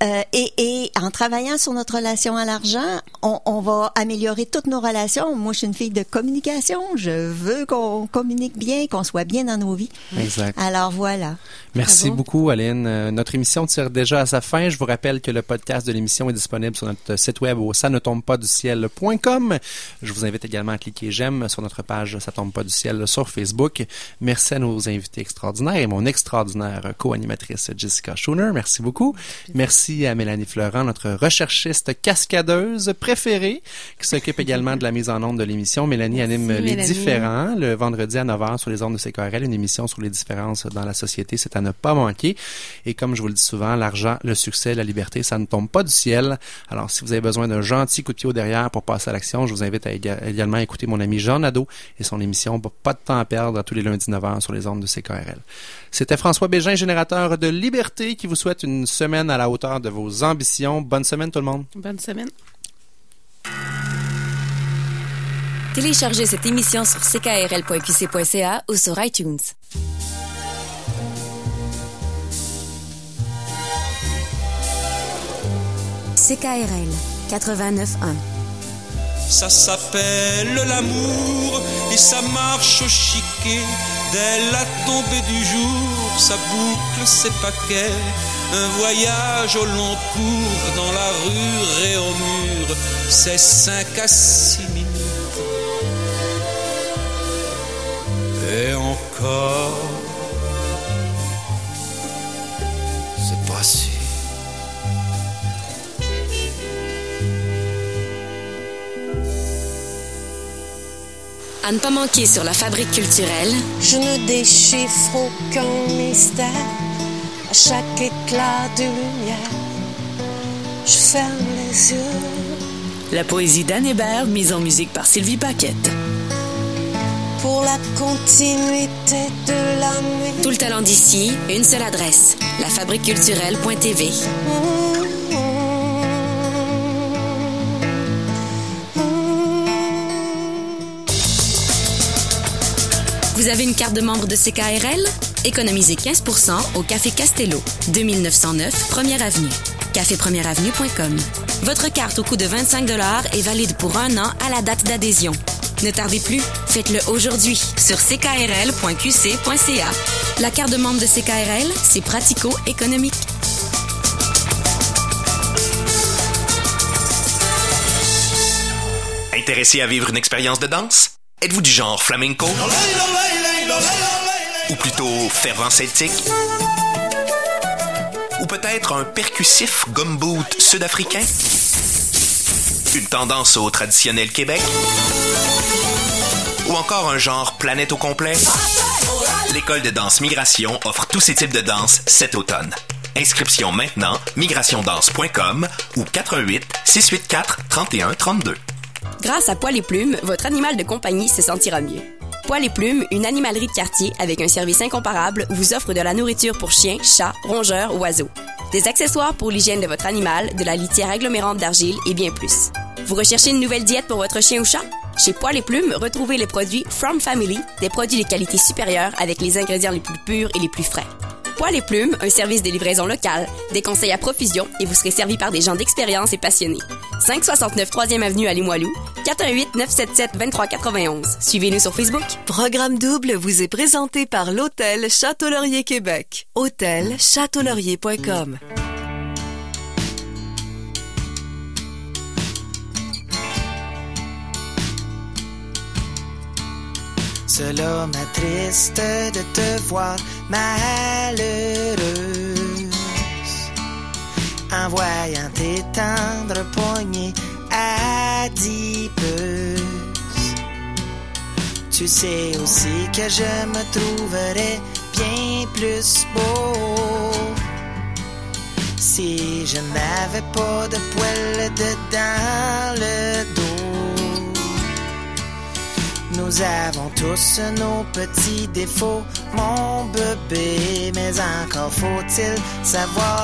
Euh, et, et en travaillant sur notre relation à l'argent, on, on va améliorer toutes nos relations. Moi, je suis une fille de communication. Je veux qu'on communique bien, qu'on soit bien dans nos vies. exact. Alors voilà. Merci Bravo. beaucoup, Aline. Euh, notre émission tire déjà à sa fin. Je vous rappelle que le podcast de l'émission est disponible sur notre site web au ça ne tombe pas du ciel.com. Je vous invite également à cliquer j'aime sur notre page Ça tombe pas du ciel sur Facebook. Merci à nos invités extraordinaires et mon extraordinaire co-animatrice Jessica Schooner. Merci beaucoup. Merci à Mélanie Florent, notre recherchiste cascadeuse préférée, qui s'occupe également de la mise en onde de l'émission. Mélanie anime Merci, les différents le vendredi à 9h sur les ondes de CKRL, une émission sur les différences dans la société. C'est à ne pas manquer. Et comme je vous le dis souvent, l'argent, le succès, la liberté, ça ne tombe pas du ciel. Alors, si vous avez besoin d'un gentil coup de pied au derrière pour passer à l'action, je vous invite à éga- également écouter mon ami Jean Nadeau et son émission Pas de temps à perdre tous les lundis 9h sur les ondes de CKRL. C'était François Bégin, générateur de liberté, qui vous souhaite une semaine à la hauteur de vos ambitions. Bonne semaine tout le monde. Bonne semaine. Téléchargez cette émission sur ckrl.qc.ca ou sur iTunes. CKRL 89.1 Ça s'appelle l'amour et ça marche au chiquet. Dès la tombée du jour, ça boucle ses paquets. Un voyage au long cours dans la rue et au mur, c'est cinq à six minutes. Et encore, À ne pas manquer sur la fabrique culturelle, Je ne déchiffre aucun mystère à chaque éclat de lumière. Je ferme les yeux. La poésie d'Anne Hébert, mise en musique par Sylvie Paquette. Pour la continuité de la nuit. tout le talent d'ici, une seule adresse, lafabriqueculturelle.tv. Vous avez une carte de membre de CKRL? Économisez 15% au Café Castello, 2909 Première Avenue. cafépremièreavenue.com. Votre carte au coût de 25 est valide pour un an à la date d'adhésion. Ne tardez plus, faites-le aujourd'hui sur ckrl.qc.ca. La carte de membre de CKRL, c'est pratico-économique. Intéressé à vivre une expérience de danse? Êtes-vous du genre flamenco? Ou plutôt fervent celtique? Ou peut-être un percussif gumboot sud-africain? Une tendance au traditionnel Québec? Ou encore un genre planète au complet? L'école de danse Migration offre tous ces types de danse cet automne. Inscription maintenant, migrationdanse.com ou 88 684 31 32. Grâce à Poil et Plumes, votre animal de compagnie se sentira mieux. Poil et Plumes, une animalerie de quartier avec un service incomparable, vous offre de la nourriture pour chiens, chats, rongeurs, oiseaux. Des accessoires pour l'hygiène de votre animal, de la litière agglomérante d'argile et bien plus. Vous recherchez une nouvelle diète pour votre chien ou chat? Chez Poil et Plumes, retrouvez les produits From Family, des produits de qualité supérieure avec les ingrédients les plus purs et les plus frais. Poil et Plumes, un service de livraison locale, des conseils à profusion et vous serez servi par des gens d'expérience et passionnés. 569 3e Avenue à Limoilou, 418 977 2391. Suivez-nous sur Facebook. Programme double vous est présenté par l'Hôtel Château-Laurier Québec. Hôtel Cela m'attriste de te voir malheureuse en voyant tes tendres poignets adipeuses. Tu sais aussi que je me trouverais bien plus beau si je n'avais pas de poils dedans le dos. Nous avons tous nos petits défauts, mon bébé, mais encore faut-il savoir